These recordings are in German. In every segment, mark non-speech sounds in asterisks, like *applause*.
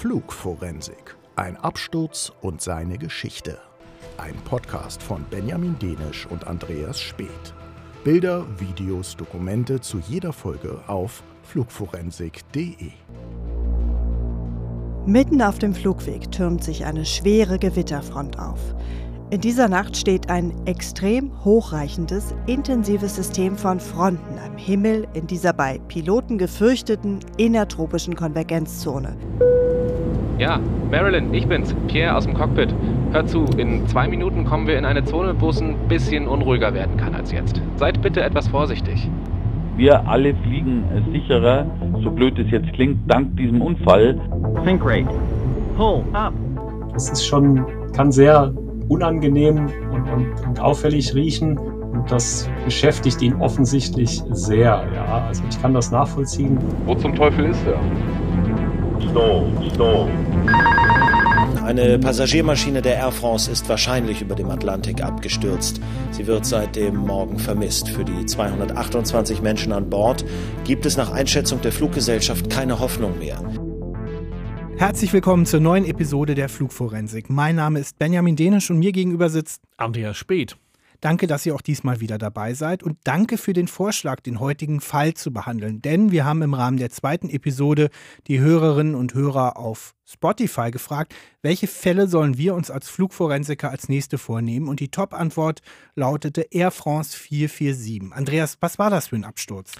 Flugforensik. Ein Absturz und seine Geschichte. Ein Podcast von Benjamin Denisch und Andreas Speth. Bilder, Videos, Dokumente zu jeder Folge auf flugforensik.de. Mitten auf dem Flugweg türmt sich eine schwere Gewitterfront auf. In dieser Nacht steht ein extrem hochreichendes, intensives System von Fronten am Himmel in dieser bei Piloten gefürchteten innertropischen Konvergenzzone. Ja, Marilyn, ich bin's, Pierre aus dem Cockpit. Hör zu, in zwei Minuten kommen wir in eine Zone, wo es ein bisschen unruhiger werden kann als jetzt. Seid bitte etwas vorsichtig. Wir alle fliegen sicherer, so blöd es jetzt klingt, dank diesem Unfall. Think rate. Pull up. Es ist schon, kann sehr unangenehm und, und, und auffällig riechen. Und das beschäftigt ihn offensichtlich sehr. Ja, also ich kann das nachvollziehen. Wo zum Teufel ist er? Stall, stall. Eine Passagiermaschine der Air France ist wahrscheinlich über dem Atlantik abgestürzt. Sie wird seit dem Morgen vermisst. Für die 228 Menschen an Bord gibt es nach Einschätzung der Fluggesellschaft keine Hoffnung mehr. Herzlich willkommen zur neuen Episode der Flugforensik. Mein Name ist Benjamin Denisch und mir gegenüber sitzt Andreas Speth. Danke, dass ihr auch diesmal wieder dabei seid und danke für den Vorschlag, den heutigen Fall zu behandeln. Denn wir haben im Rahmen der zweiten Episode die Hörerinnen und Hörer auf Spotify gefragt, welche Fälle sollen wir uns als Flugforensiker als nächste vornehmen? Und die Top-Antwort lautete Air France 447. Andreas, was war das für ein Absturz?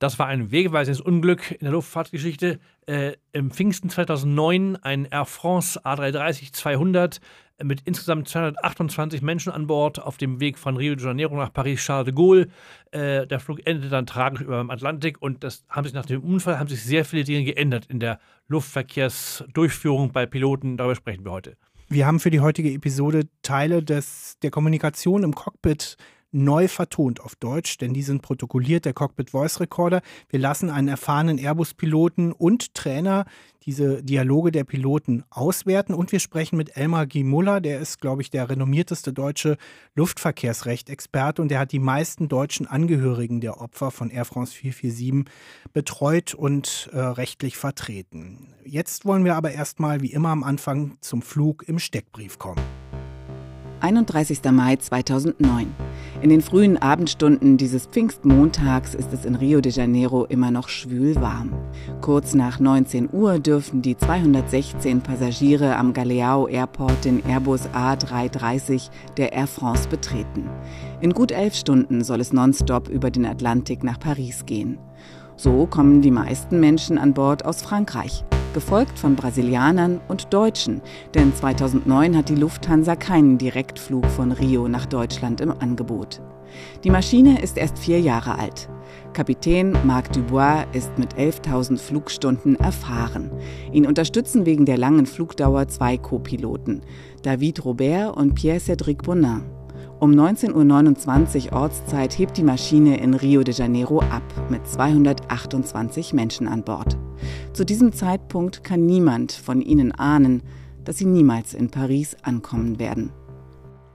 Das war ein wegweisendes Unglück in der Luftfahrtgeschichte. Äh, Im Pfingsten 2009 ein Air France A330-200 mit insgesamt 228 Menschen an Bord auf dem Weg von Rio de Janeiro nach Paris-Charles de Gaulle. Äh, der Flug endete dann tragisch über dem Atlantik und das haben sich nach dem Unfall haben sich sehr viele Dinge geändert in der Luftverkehrsdurchführung bei Piloten. Darüber sprechen wir heute. Wir haben für die heutige Episode Teile des, der Kommunikation im Cockpit neu vertont auf Deutsch, denn die sind protokolliert, der Cockpit Voice Recorder. Wir lassen einen erfahrenen Airbus-Piloten und Trainer diese Dialoge der Piloten auswerten und wir sprechen mit Elmar G. Muller, der ist, glaube ich, der renommierteste deutsche Luftverkehrsrecht-Experte und der hat die meisten deutschen Angehörigen der Opfer von Air France 447 betreut und äh, rechtlich vertreten. Jetzt wollen wir aber erstmal wie immer am Anfang zum Flug im Steckbrief kommen. 31. Mai 2009. In den frühen Abendstunden dieses Pfingstmontags ist es in Rio de Janeiro immer noch schwül warm. Kurz nach 19 Uhr dürfen die 216 Passagiere am Galeao Airport den Airbus A330 der Air France betreten. In gut elf Stunden soll es nonstop über den Atlantik nach Paris gehen. So kommen die meisten Menschen an Bord aus Frankreich gefolgt von Brasilianern und Deutschen, denn 2009 hat die Lufthansa keinen Direktflug von Rio nach Deutschland im Angebot. Die Maschine ist erst vier Jahre alt. Kapitän Marc Dubois ist mit 11.000 Flugstunden erfahren. Ihn unterstützen wegen der langen Flugdauer zwei Co-Piloten, David Robert und Pierre-Cédric Bonin. Um 19.29 Uhr Ortszeit hebt die Maschine in Rio de Janeiro ab mit 228 Menschen an Bord. Zu diesem Zeitpunkt kann niemand von ihnen ahnen, dass sie niemals in Paris ankommen werden.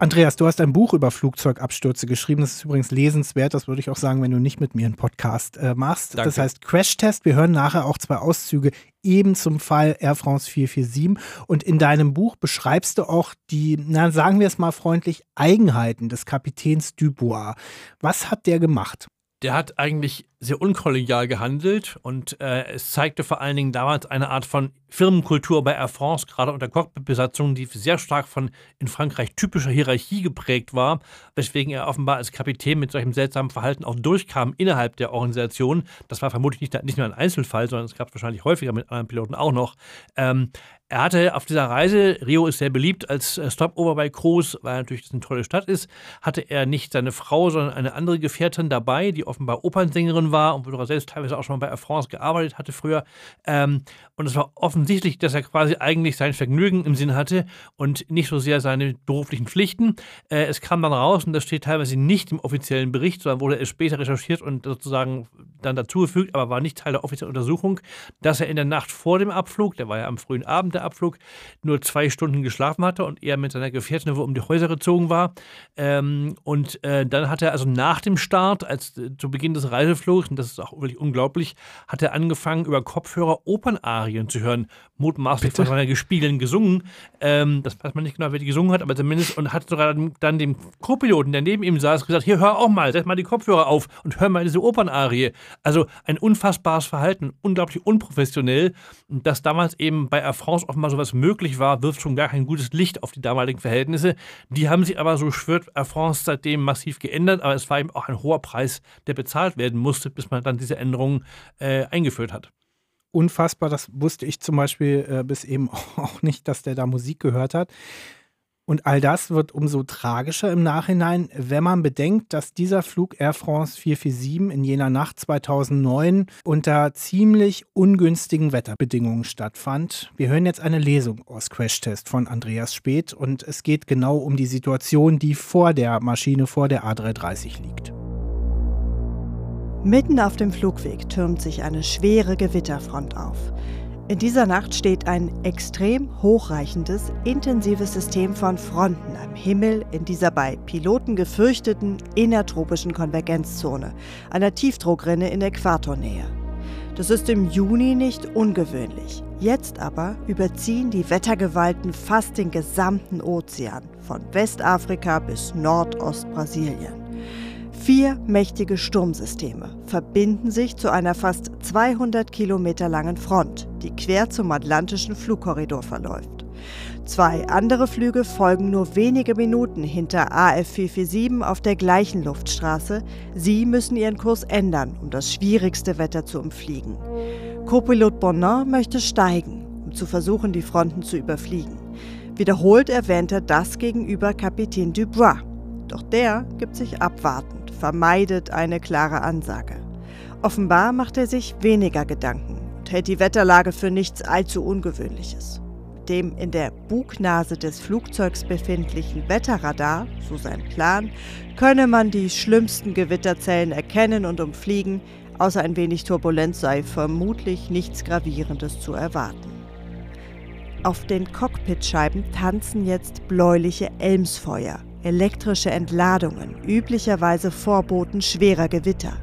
Andreas, du hast ein Buch über Flugzeugabstürze geschrieben. Das ist übrigens lesenswert. Das würde ich auch sagen, wenn du nicht mit mir einen Podcast äh, machst. Danke. Das heißt Crash Test. Wir hören nachher auch zwei Auszüge eben zum Fall Air France 447. Und in deinem Buch beschreibst du auch die, na, sagen wir es mal freundlich, Eigenheiten des Kapitäns Dubois. Was hat der gemacht? Der hat eigentlich sehr unkollegial gehandelt und äh, es zeigte vor allen Dingen damals eine Art von Firmenkultur bei Air France, gerade unter Cockpitbesatzungen, die sehr stark von in Frankreich typischer Hierarchie geprägt war, weswegen er offenbar als Kapitän mit solchem seltsamen Verhalten auch durchkam innerhalb der Organisation. Das war vermutlich nicht, nicht nur ein Einzelfall, sondern es gab es wahrscheinlich häufiger mit anderen Piloten auch noch. Ähm, er hatte auf dieser Reise, Rio ist sehr beliebt als äh, Stopover bei Cruz, weil natürlich das eine tolle Stadt ist, hatte er nicht seine Frau, sondern eine andere Gefährtin dabei, die offenbar Opernsängerin war und wohl selbst teilweise auch schon mal bei Air France gearbeitet hatte früher. Ähm, und es war offensichtlich, dass er quasi eigentlich sein Vergnügen im Sinn hatte und nicht so sehr seine beruflichen Pflichten. Äh, es kam dann raus, und das steht teilweise nicht im offiziellen Bericht, sondern wurde es später recherchiert und sozusagen dann dazugefügt, aber war nicht Teil der offiziellen Untersuchung, dass er in der Nacht vor dem Abflug, der war ja am frühen Abend der Abflug, nur zwei Stunden geschlafen hatte und er mit seiner Gefährtin um die Häuser gezogen war. Ähm, und äh, dann hat er also nach dem Start, als äh, zu Beginn des Reiseflugs, und das ist auch wirklich unglaublich, hat er angefangen, über Kopfhörer Opernarien zu hören, mutmaßlich von seiner Gespiegeln gesungen. Ähm, das weiß man nicht genau, wer die gesungen hat, aber zumindest und hat sogar dann dem Co-Piloten, der neben ihm saß, gesagt: Hier, hör auch mal, setz mal die Kopfhörer auf und hör mal diese Opernarie. Also ein unfassbares Verhalten, unglaublich unprofessionell. Und dass damals eben bei Air France offenbar sowas möglich war, wirft schon gar kein gutes Licht auf die damaligen Verhältnisse. Die haben sich aber, so schwört Air France, seitdem massiv geändert, aber es war eben auch ein hoher Preis, der bezahlt werden musste, bis man dann diese Änderungen äh, eingeführt hat unfassbar. Das wusste ich zum Beispiel äh, bis eben *laughs* auch nicht, dass der da Musik gehört hat. Und all das wird umso tragischer im Nachhinein, wenn man bedenkt, dass dieser Flug Air France 447 in jener Nacht 2009 unter ziemlich ungünstigen Wetterbedingungen stattfand. Wir hören jetzt eine Lesung aus Crashtest von Andreas Speth und es geht genau um die Situation, die vor der Maschine, vor der A330 liegt. Mitten auf dem Flugweg türmt sich eine schwere Gewitterfront auf. In dieser Nacht steht ein extrem hochreichendes, intensives System von Fronten am Himmel in dieser bei Piloten gefürchteten innertropischen Konvergenzzone, einer Tiefdruckrinne in Äquatornähe. Das ist im Juni nicht ungewöhnlich. Jetzt aber überziehen die Wettergewalten fast den gesamten Ozean, von Westafrika bis Nordostbrasilien. Vier mächtige Sturmsysteme verbinden sich zu einer fast 200 Kilometer langen Front, die quer zum atlantischen Flugkorridor verläuft. Zwei andere Flüge folgen nur wenige Minuten hinter AF447 auf der gleichen Luftstraße. Sie müssen ihren Kurs ändern, um das schwierigste Wetter zu umfliegen. Copilot Bonin möchte steigen, um zu versuchen, die Fronten zu überfliegen. Wiederholt erwähnt er das gegenüber Kapitän Dubois. Doch der gibt sich abwarten vermeidet eine klare Ansage. Offenbar macht er sich weniger Gedanken und hält die Wetterlage für nichts allzu Ungewöhnliches. Mit dem in der Bugnase des Flugzeugs befindlichen Wetterradar, so sein Plan, könne man die schlimmsten Gewitterzellen erkennen und umfliegen, außer ein wenig Turbulenz sei vermutlich nichts Gravierendes zu erwarten. Auf den Cockpitscheiben tanzen jetzt bläuliche Elmsfeuer, elektrische Entladungen, üblicherweise Vorboten schwerer Gewitter.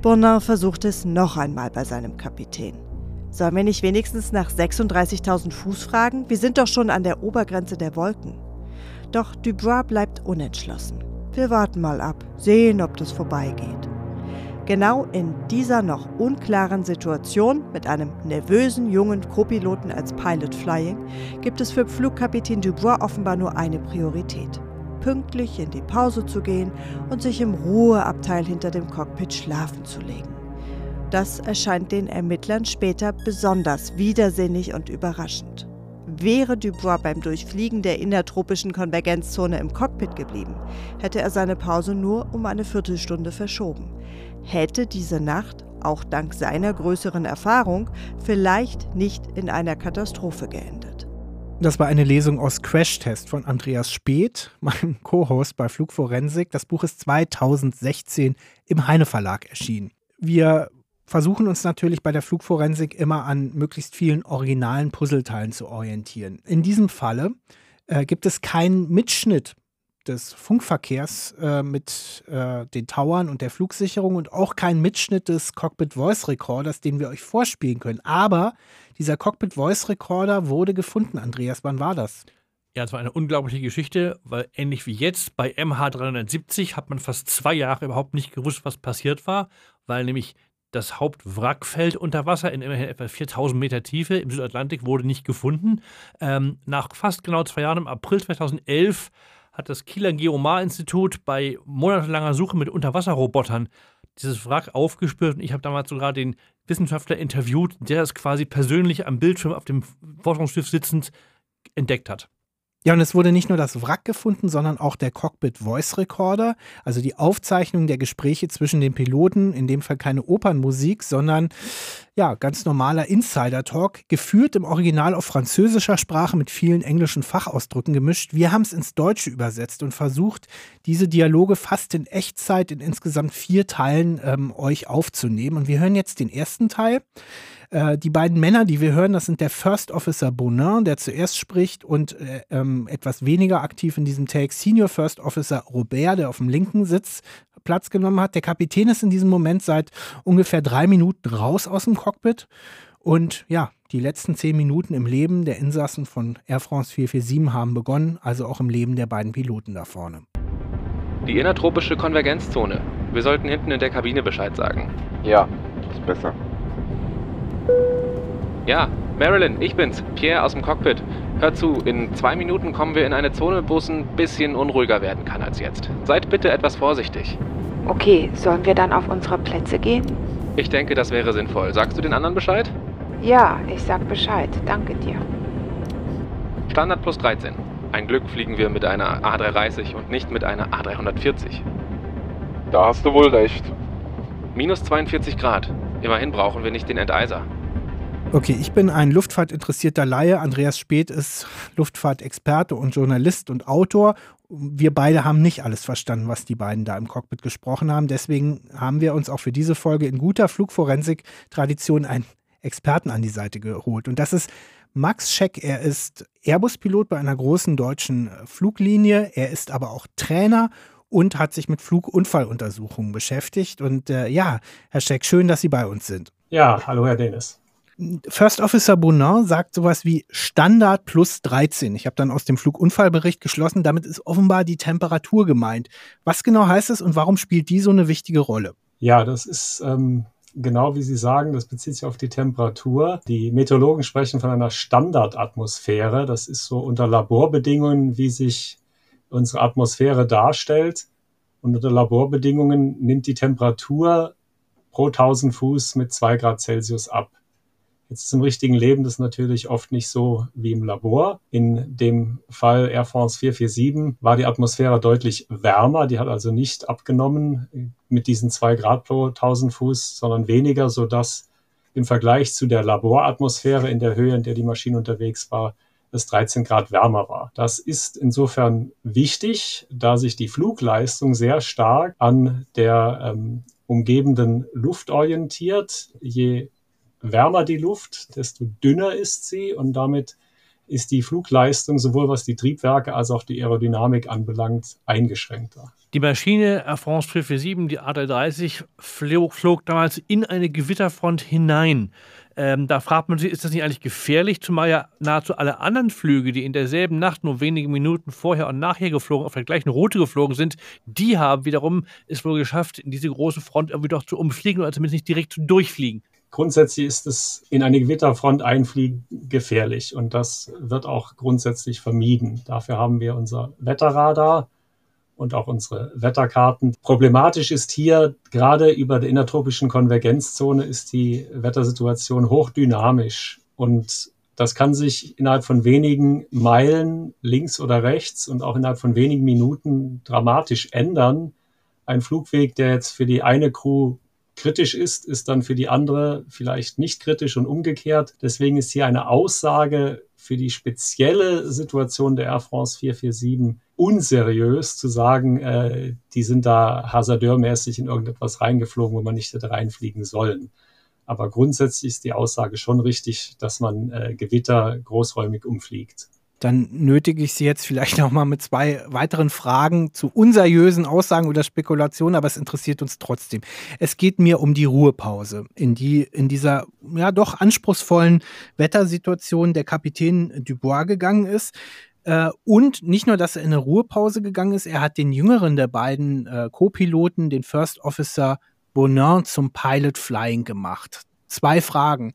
Bonin versucht es noch einmal bei seinem Kapitän. Sollen wir nicht wenigstens nach 36.000 Fuß fragen? Wir sind doch schon an der Obergrenze der Wolken. Doch Dubois bleibt unentschlossen. Wir warten mal ab, sehen, ob das vorbeigeht. Genau in dieser noch unklaren Situation mit einem nervösen jungen Co-Piloten als Pilot Flying gibt es für Flugkapitän Dubois offenbar nur eine Priorität pünktlich in die Pause zu gehen und sich im Ruheabteil hinter dem Cockpit schlafen zu legen. Das erscheint den Ermittlern später besonders widersinnig und überraschend. Wäre Dubois beim Durchfliegen der innertropischen Konvergenzzone im Cockpit geblieben, hätte er seine Pause nur um eine Viertelstunde verschoben. Hätte diese Nacht, auch dank seiner größeren Erfahrung, vielleicht nicht in einer Katastrophe geendet. Das war eine Lesung aus Crashtest von Andreas Speth, *laughs* meinem Co-Host bei Flugforensik. Das Buch ist 2016 im Heine Verlag erschienen. Wir versuchen uns natürlich bei der Flugforensik immer an möglichst vielen originalen Puzzleteilen zu orientieren. In diesem Falle äh, gibt es keinen Mitschnitt des Funkverkehrs äh, mit äh, den Towern und der Flugsicherung und auch kein Mitschnitt des Cockpit Voice Recorders, den wir euch vorspielen können. Aber dieser Cockpit Voice Recorder wurde gefunden. Andreas, wann war das? Ja, es war eine unglaubliche Geschichte, weil ähnlich wie jetzt bei MH370 hat man fast zwei Jahre überhaupt nicht gewusst, was passiert war, weil nämlich das Hauptwrackfeld unter Wasser in immerhin etwa 4000 Meter Tiefe im Südatlantik wurde nicht gefunden. Ähm, nach fast genau zwei Jahren, im April 2011, hat das Kieler Geomar-Institut bei monatelanger Suche mit Unterwasserrobotern dieses Wrack aufgespürt. Und ich habe damals sogar den Wissenschaftler interviewt, der es quasi persönlich am Bildschirm auf dem Forschungsschiff sitzend entdeckt hat. Ja, und es wurde nicht nur das Wrack gefunden, sondern auch der Cockpit Voice Recorder, also die Aufzeichnung der Gespräche zwischen den Piloten, in dem Fall keine Opernmusik, sondern ja, ganz normaler Insider-Talk, geführt im Original auf französischer Sprache mit vielen englischen Fachausdrücken gemischt. Wir haben es ins Deutsche übersetzt und versucht, diese Dialoge fast in Echtzeit in insgesamt vier Teilen ähm, euch aufzunehmen. Und wir hören jetzt den ersten Teil. Äh, die beiden Männer, die wir hören, das sind der First Officer Bonin, der zuerst spricht, und äh, ähm, etwas weniger aktiv in diesem Take Senior First Officer Robert, der auf dem linken Sitz Platz genommen hat. Der Kapitän ist in diesem Moment seit ungefähr drei Minuten raus aus dem Cockpit. Und ja, die letzten zehn Minuten im Leben der Insassen von Air France 447 haben begonnen, also auch im Leben der beiden Piloten da vorne. Die innertropische Konvergenzzone. Wir sollten hinten in der Kabine Bescheid sagen. Ja, ist besser. Ja, Marilyn, ich bin's, Pierre aus dem Cockpit. Hör zu, in zwei Minuten kommen wir in eine Zone, wo es ein bisschen unruhiger werden kann als jetzt. Seid bitte etwas vorsichtig. Okay, sollen wir dann auf unsere Plätze gehen? Ich denke, das wäre sinnvoll. Sagst du den anderen Bescheid? Ja, ich sag Bescheid. Danke dir. Standard plus 13. Ein Glück fliegen wir mit einer A330 und nicht mit einer A340. Da hast du wohl recht. Minus 42 Grad. Immerhin brauchen wir nicht den Enteiser. Okay, ich bin ein luftfahrtinteressierter Laie. Andreas Speth ist Luftfahrtexperte und Journalist und Autor. Wir beide haben nicht alles verstanden, was die beiden da im Cockpit gesprochen haben. Deswegen haben wir uns auch für diese Folge in guter Flugforensik-Tradition einen Experten an die Seite geholt. Und das ist Max Scheck. Er ist Airbus-Pilot bei einer großen deutschen Fluglinie. Er ist aber auch Trainer und hat sich mit Flugunfalluntersuchungen beschäftigt. Und äh, ja, Herr Scheck, schön, dass Sie bei uns sind. Ja, hallo, Herr Dennis. First Officer Bonin sagt sowas wie Standard plus 13. Ich habe dann aus dem Flugunfallbericht geschlossen, damit ist offenbar die Temperatur gemeint. Was genau heißt es und warum spielt die so eine wichtige Rolle? Ja, das ist ähm, genau wie Sie sagen, das bezieht sich auf die Temperatur. Die Meteorologen sprechen von einer Standardatmosphäre. Das ist so unter Laborbedingungen, wie sich unsere Atmosphäre darstellt. Und unter Laborbedingungen nimmt die Temperatur pro 1000 Fuß mit 2 Grad Celsius ab. Jetzt ist im richtigen Leben das natürlich oft nicht so wie im Labor. In dem Fall Air France 447 war die Atmosphäre deutlich wärmer. Die hat also nicht abgenommen mit diesen zwei Grad pro 1000 Fuß, sondern weniger, sodass im Vergleich zu der Laboratmosphäre in der Höhe, in der die Maschine unterwegs war, es 13 Grad wärmer war. Das ist insofern wichtig, da sich die Flugleistung sehr stark an der ähm, umgebenden Luft orientiert. Je wärmer die Luft, desto dünner ist sie und damit ist die Flugleistung sowohl was die Triebwerke als auch die Aerodynamik anbelangt eingeschränkter. Die Maschine Air France 447, die A330, flog, damals in eine Gewitterfront hinein. Ähm, da fragt man sich, ist das nicht eigentlich gefährlich, zumal ja nahezu alle anderen Flüge, die in derselben Nacht nur wenige Minuten vorher und nachher geflogen, auf der gleichen Route geflogen sind, die haben wiederum es wohl geschafft, in diese große Front irgendwie doch zu umfliegen oder zumindest nicht direkt zu durchfliegen. Grundsätzlich ist es in eine Gewitterfront einfliegen gefährlich und das wird auch grundsätzlich vermieden. Dafür haben wir unser Wetterradar und auch unsere Wetterkarten. Problematisch ist hier, gerade über der innertropischen Konvergenzzone ist die Wettersituation hochdynamisch und das kann sich innerhalb von wenigen Meilen links oder rechts und auch innerhalb von wenigen Minuten dramatisch ändern. Ein Flugweg, der jetzt für die eine Crew kritisch ist, ist dann für die andere vielleicht nicht kritisch und umgekehrt. Deswegen ist hier eine Aussage für die spezielle Situation der Air France 447 unseriös zu sagen, äh, die sind da hasardeurmäßig in irgendetwas reingeflogen, wo man nicht hätte reinfliegen sollen. Aber grundsätzlich ist die Aussage schon richtig, dass man äh, Gewitter großräumig umfliegt dann nötige ich Sie jetzt vielleicht *laughs* noch mal mit zwei weiteren Fragen zu unseriösen Aussagen oder Spekulationen, aber es interessiert uns trotzdem. Es geht mir um die Ruhepause, in die in dieser ja doch anspruchsvollen Wettersituation der Kapitän Dubois gegangen ist. Äh, und nicht nur, dass er in eine Ruhepause gegangen ist, er hat den jüngeren der beiden äh, Co-Piloten, den First Officer Bonin, zum Pilot Flying gemacht. Zwei Fragen.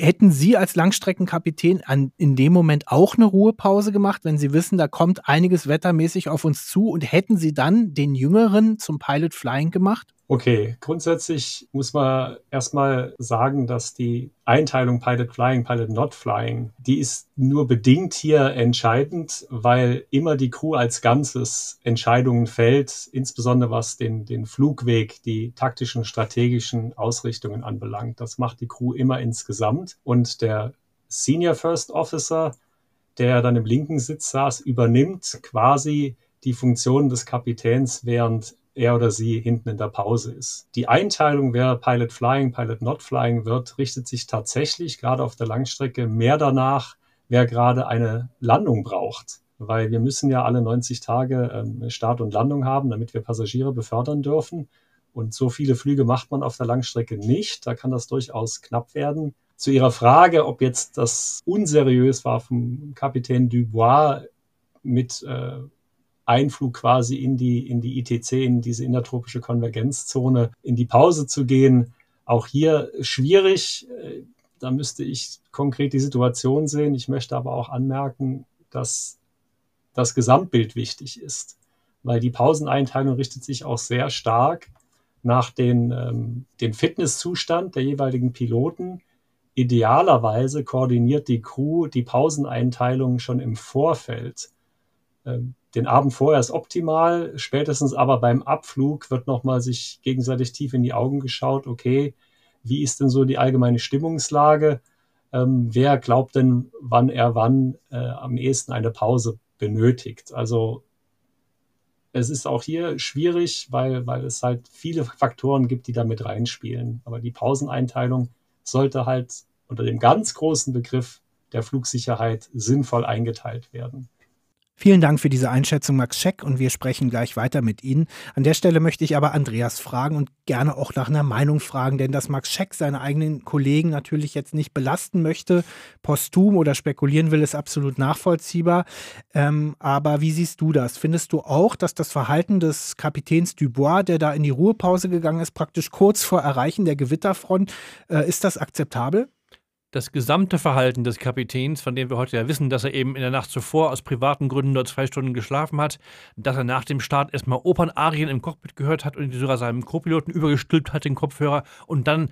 Hätten Sie als Langstreckenkapitän an, in dem Moment auch eine Ruhepause gemacht, wenn Sie wissen, da kommt einiges wettermäßig auf uns zu und hätten Sie dann den Jüngeren zum Pilot Flying gemacht? Okay, grundsätzlich muss man erstmal sagen, dass die Einteilung Pilot Flying, Pilot Not Flying, die ist nur bedingt hier entscheidend, weil immer die Crew als Ganzes Entscheidungen fällt, insbesondere was den, den Flugweg, die taktischen, strategischen Ausrichtungen anbelangt. Das macht die Crew immer insgesamt und der Senior First Officer, der dann im linken Sitz saß, übernimmt quasi die Funktion des Kapitäns, während er oder sie hinten in der Pause ist. Die Einteilung, wer Pilot Flying, Pilot Not Flying wird, richtet sich tatsächlich gerade auf der Langstrecke mehr danach, wer gerade eine Landung braucht. Weil wir müssen ja alle 90 Tage ähm, Start und Landung haben, damit wir Passagiere befördern dürfen. Und so viele Flüge macht man auf der Langstrecke nicht. Da kann das durchaus knapp werden. Zu Ihrer Frage, ob jetzt das unseriös war vom Kapitän Dubois mit äh, Einflug quasi in die, in die ITC, in diese intertropische Konvergenzzone, in die Pause zu gehen. Auch hier schwierig. Äh, da müsste ich konkret die Situation sehen. Ich möchte aber auch anmerken, dass das Gesamtbild wichtig ist, weil die Pauseneinteilung richtet sich auch sehr stark nach den, ähm, den Fitnesszustand der jeweiligen Piloten. Idealerweise koordiniert die Crew die Pauseneinteilung schon im Vorfeld. Ähm, den Abend vorher ist optimal, spätestens aber beim Abflug wird nochmal sich gegenseitig tief in die Augen geschaut, okay, wie ist denn so die allgemeine Stimmungslage? Ähm, wer glaubt denn, wann er wann äh, am ehesten eine Pause benötigt? Also es ist auch hier schwierig, weil, weil es halt viele Faktoren gibt, die da mit reinspielen. Aber die Pauseneinteilung sollte halt unter dem ganz großen Begriff der Flugsicherheit sinnvoll eingeteilt werden. Vielen Dank für diese Einschätzung, Max Scheck, und wir sprechen gleich weiter mit Ihnen. An der Stelle möchte ich aber Andreas fragen und gerne auch nach einer Meinung fragen, denn dass Max Scheck seine eigenen Kollegen natürlich jetzt nicht belasten möchte, posthum oder spekulieren will, ist absolut nachvollziehbar. Ähm, aber wie siehst du das? Findest du auch, dass das Verhalten des Kapitäns Dubois, der da in die Ruhepause gegangen ist, praktisch kurz vor Erreichen der Gewitterfront, äh, ist das akzeptabel? Das gesamte Verhalten des Kapitäns, von dem wir heute ja wissen, dass er eben in der Nacht zuvor aus privaten Gründen nur zwei Stunden geschlafen hat, dass er nach dem Start erstmal Opernarien im Cockpit gehört hat und sogar seinem Co-Piloten übergestülpt hat, den Kopfhörer, und dann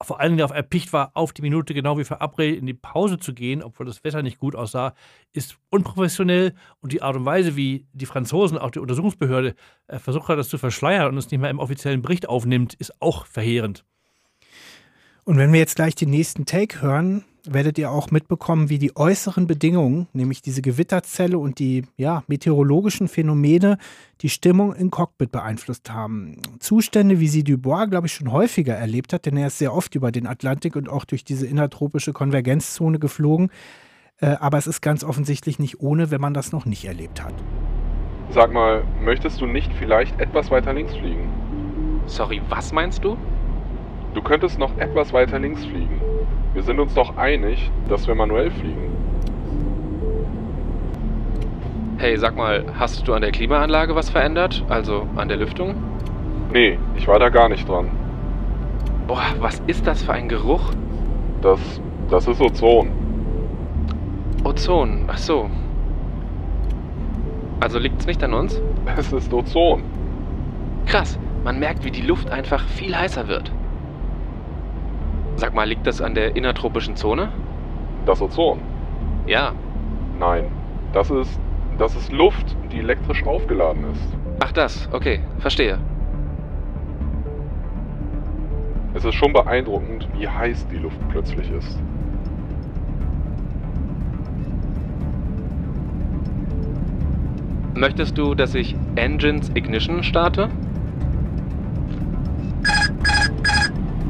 vor allem darauf erpicht war, auf die Minute genau wie verabredet in die Pause zu gehen, obwohl das Wetter nicht gut aussah, ist unprofessionell und die Art und Weise, wie die Franzosen, auch die Untersuchungsbehörde, äh, versucht hat, das zu verschleiern und es nicht mehr im offiziellen Bericht aufnimmt, ist auch verheerend. Und wenn wir jetzt gleich den nächsten Take hören, werdet ihr auch mitbekommen, wie die äußeren Bedingungen, nämlich diese Gewitterzelle und die ja, meteorologischen Phänomene, die Stimmung im Cockpit beeinflusst haben. Zustände, wie sie Dubois, glaube ich, schon häufiger erlebt hat, denn er ist sehr oft über den Atlantik und auch durch diese innertropische Konvergenzzone geflogen. Äh, aber es ist ganz offensichtlich nicht ohne, wenn man das noch nicht erlebt hat. Sag mal, möchtest du nicht vielleicht etwas weiter links fliegen? Sorry, was meinst du? Du könntest noch etwas weiter links fliegen. Wir sind uns doch einig, dass wir manuell fliegen. Hey, sag mal, hast du an der Klimaanlage was verändert? Also an der Lüftung? Nee, ich war da gar nicht dran. Boah, was ist das für ein Geruch? Das, das ist Ozon. Ozon, ach so. Also liegt's nicht an uns? Es ist Ozon. Krass, man merkt, wie die Luft einfach viel heißer wird. Sag mal, liegt das an der innertropischen Zone? Das Ozon? Ja. Nein. Das ist. Das ist Luft, die elektrisch aufgeladen ist. Ach das, okay, verstehe. Es ist schon beeindruckend, wie heiß die Luft plötzlich ist. Möchtest du, dass ich Engines Ignition starte?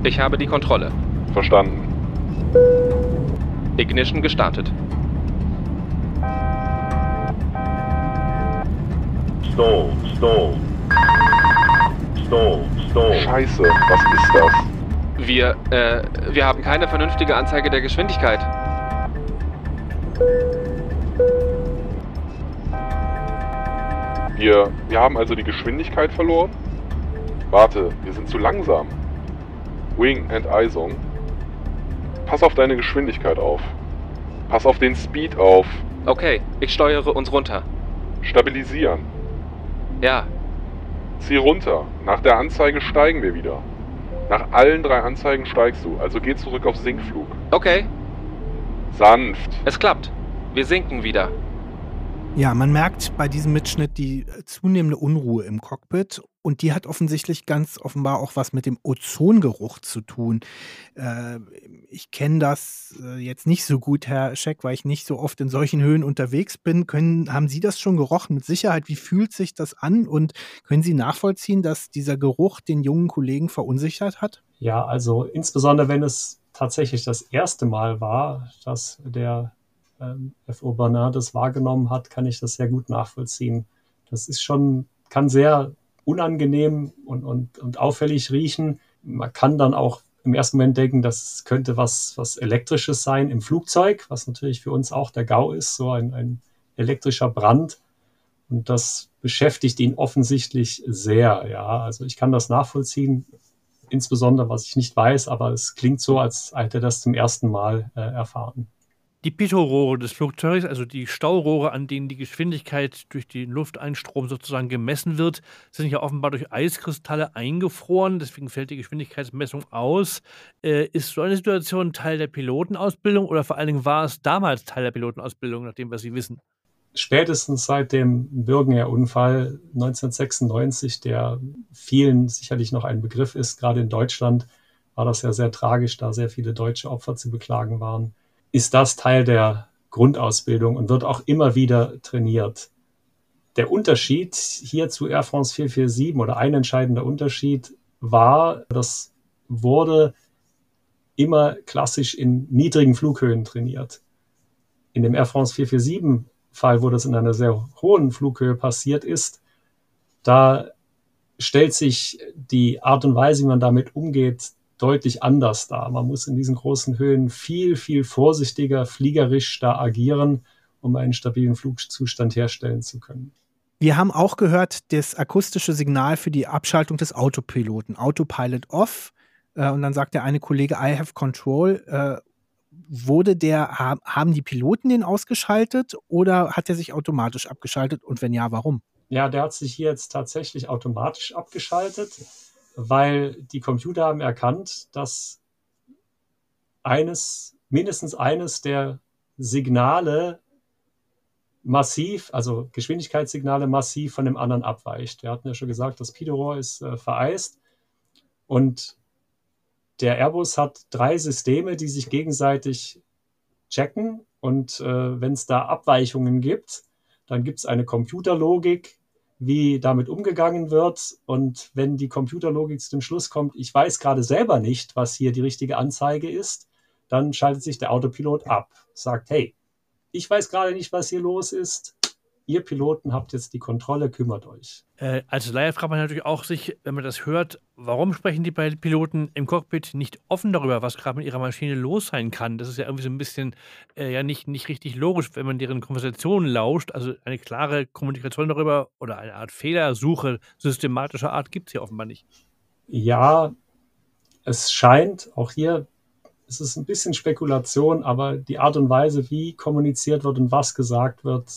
Ich habe die Kontrolle. Verstanden. Ignition gestartet. Stall, stall. Stall, stall. Scheiße, was ist das? Wir, äh, wir haben keine vernünftige Anzeige der Geschwindigkeit. Wir, wir haben also die Geschwindigkeit verloren? Warte, wir sind zu langsam. Wing Enteisung. Pass auf deine Geschwindigkeit auf. Pass auf den Speed auf. Okay, ich steuere uns runter. Stabilisieren. Ja. Zieh runter. Nach der Anzeige steigen wir wieder. Nach allen drei Anzeigen steigst du, also geh zurück auf Sinkflug. Okay. Sanft. Es klappt. Wir sinken wieder. Ja, man merkt bei diesem Mitschnitt die zunehmende Unruhe im Cockpit und die hat offensichtlich ganz offenbar auch was mit dem Ozongeruch zu tun. Äh, ich kenne das äh, jetzt nicht so gut, Herr Scheck, weil ich nicht so oft in solchen Höhen unterwegs bin. Können, haben Sie das schon gerochen? Mit Sicherheit, wie fühlt sich das an? Und können Sie nachvollziehen, dass dieser Geruch den jungen Kollegen verunsichert hat? Ja, also insbesondere wenn es tatsächlich das erste Mal war, dass der ähm, F.O. Bernard das wahrgenommen hat, kann ich das sehr gut nachvollziehen. Das ist schon, kann sehr unangenehm und, und, und auffällig riechen. Man kann dann auch im ersten Moment denken, das könnte was, was Elektrisches sein im Flugzeug, was natürlich für uns auch der GAU ist, so ein, ein elektrischer Brand. Und das beschäftigt ihn offensichtlich sehr. Ja, also ich kann das nachvollziehen, insbesondere was ich nicht weiß, aber es klingt so, als hätte er das zum ersten Mal äh, erfahren. Die Pitot-Rohre des Flugzeugs, also die Staurohre, an denen die Geschwindigkeit durch den Lufteinstrom sozusagen gemessen wird, sind ja offenbar durch Eiskristalle eingefroren. Deswegen fällt die Geschwindigkeitsmessung aus. Äh, ist so eine Situation Teil der Pilotenausbildung oder vor allen Dingen war es damals Teil der Pilotenausbildung, nach dem, was Sie wissen? Spätestens seit dem Bürgener-Unfall 1996, der vielen sicherlich noch ein Begriff ist, gerade in Deutschland, war das ja sehr tragisch, da sehr viele deutsche Opfer zu beklagen waren ist das Teil der Grundausbildung und wird auch immer wieder trainiert. Der Unterschied hier zu Air France 447 oder ein entscheidender Unterschied war, das wurde immer klassisch in niedrigen Flughöhen trainiert. In dem Air France 447 Fall, wo das in einer sehr hohen Flughöhe passiert ist, da stellt sich die Art und Weise, wie man damit umgeht, deutlich anders dar. Man muss in diesen großen Höhen viel, viel vorsichtiger, fliegerisch da agieren, um einen stabilen Flugzustand herstellen zu können. Wir haben auch gehört, das akustische Signal für die Abschaltung des Autopiloten, Autopilot off. Äh, und dann sagt der eine Kollege, I have control. Äh, wurde der, haben die Piloten den ausgeschaltet oder hat er sich automatisch abgeschaltet? Und wenn ja, warum? Ja, der hat sich hier jetzt tatsächlich automatisch abgeschaltet weil die Computer haben erkannt, dass eines, mindestens eines der Signale massiv, also Geschwindigkeitssignale massiv von dem anderen abweicht. Wir hatten ja schon gesagt, das Pidorohr ist äh, vereist und der Airbus hat drei Systeme, die sich gegenseitig checken und äh, wenn es da Abweichungen gibt, dann gibt es eine Computerlogik, wie damit umgegangen wird. Und wenn die Computerlogik zu dem Schluss kommt, ich weiß gerade selber nicht, was hier die richtige Anzeige ist, dann schaltet sich der Autopilot ab, sagt, hey, ich weiß gerade nicht, was hier los ist ihr Piloten habt jetzt die Kontrolle, kümmert euch. Äh, als Laie fragt man natürlich auch sich, wenn man das hört, warum sprechen die Piloten im Cockpit nicht offen darüber, was gerade mit ihrer Maschine los sein kann? Das ist ja irgendwie so ein bisschen äh, ja nicht, nicht richtig logisch, wenn man deren Konversationen lauscht. Also eine klare Kommunikation darüber oder eine Art Fehlersuche systematischer Art gibt es ja offenbar nicht. Ja, es scheint, auch hier es ist ein bisschen Spekulation, aber die Art und Weise, wie kommuniziert wird und was gesagt wird,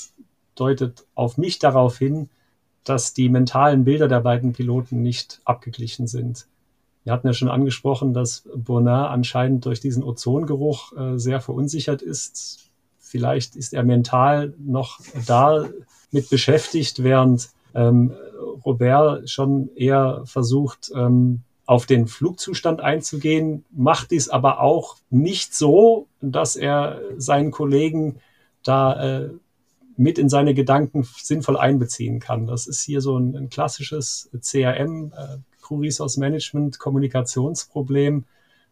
deutet auf mich darauf hin, dass die mentalen Bilder der beiden Piloten nicht abgeglichen sind. Wir hatten ja schon angesprochen, dass Bonin anscheinend durch diesen Ozongeruch äh, sehr verunsichert ist. Vielleicht ist er mental noch da mit beschäftigt, während ähm, Robert schon eher versucht, ähm, auf den Flugzustand einzugehen, macht dies aber auch nicht so, dass er seinen Kollegen da äh, mit in seine Gedanken sinnvoll einbeziehen kann. Das ist hier so ein, ein klassisches CRM, äh, Crew Resource Management, Kommunikationsproblem,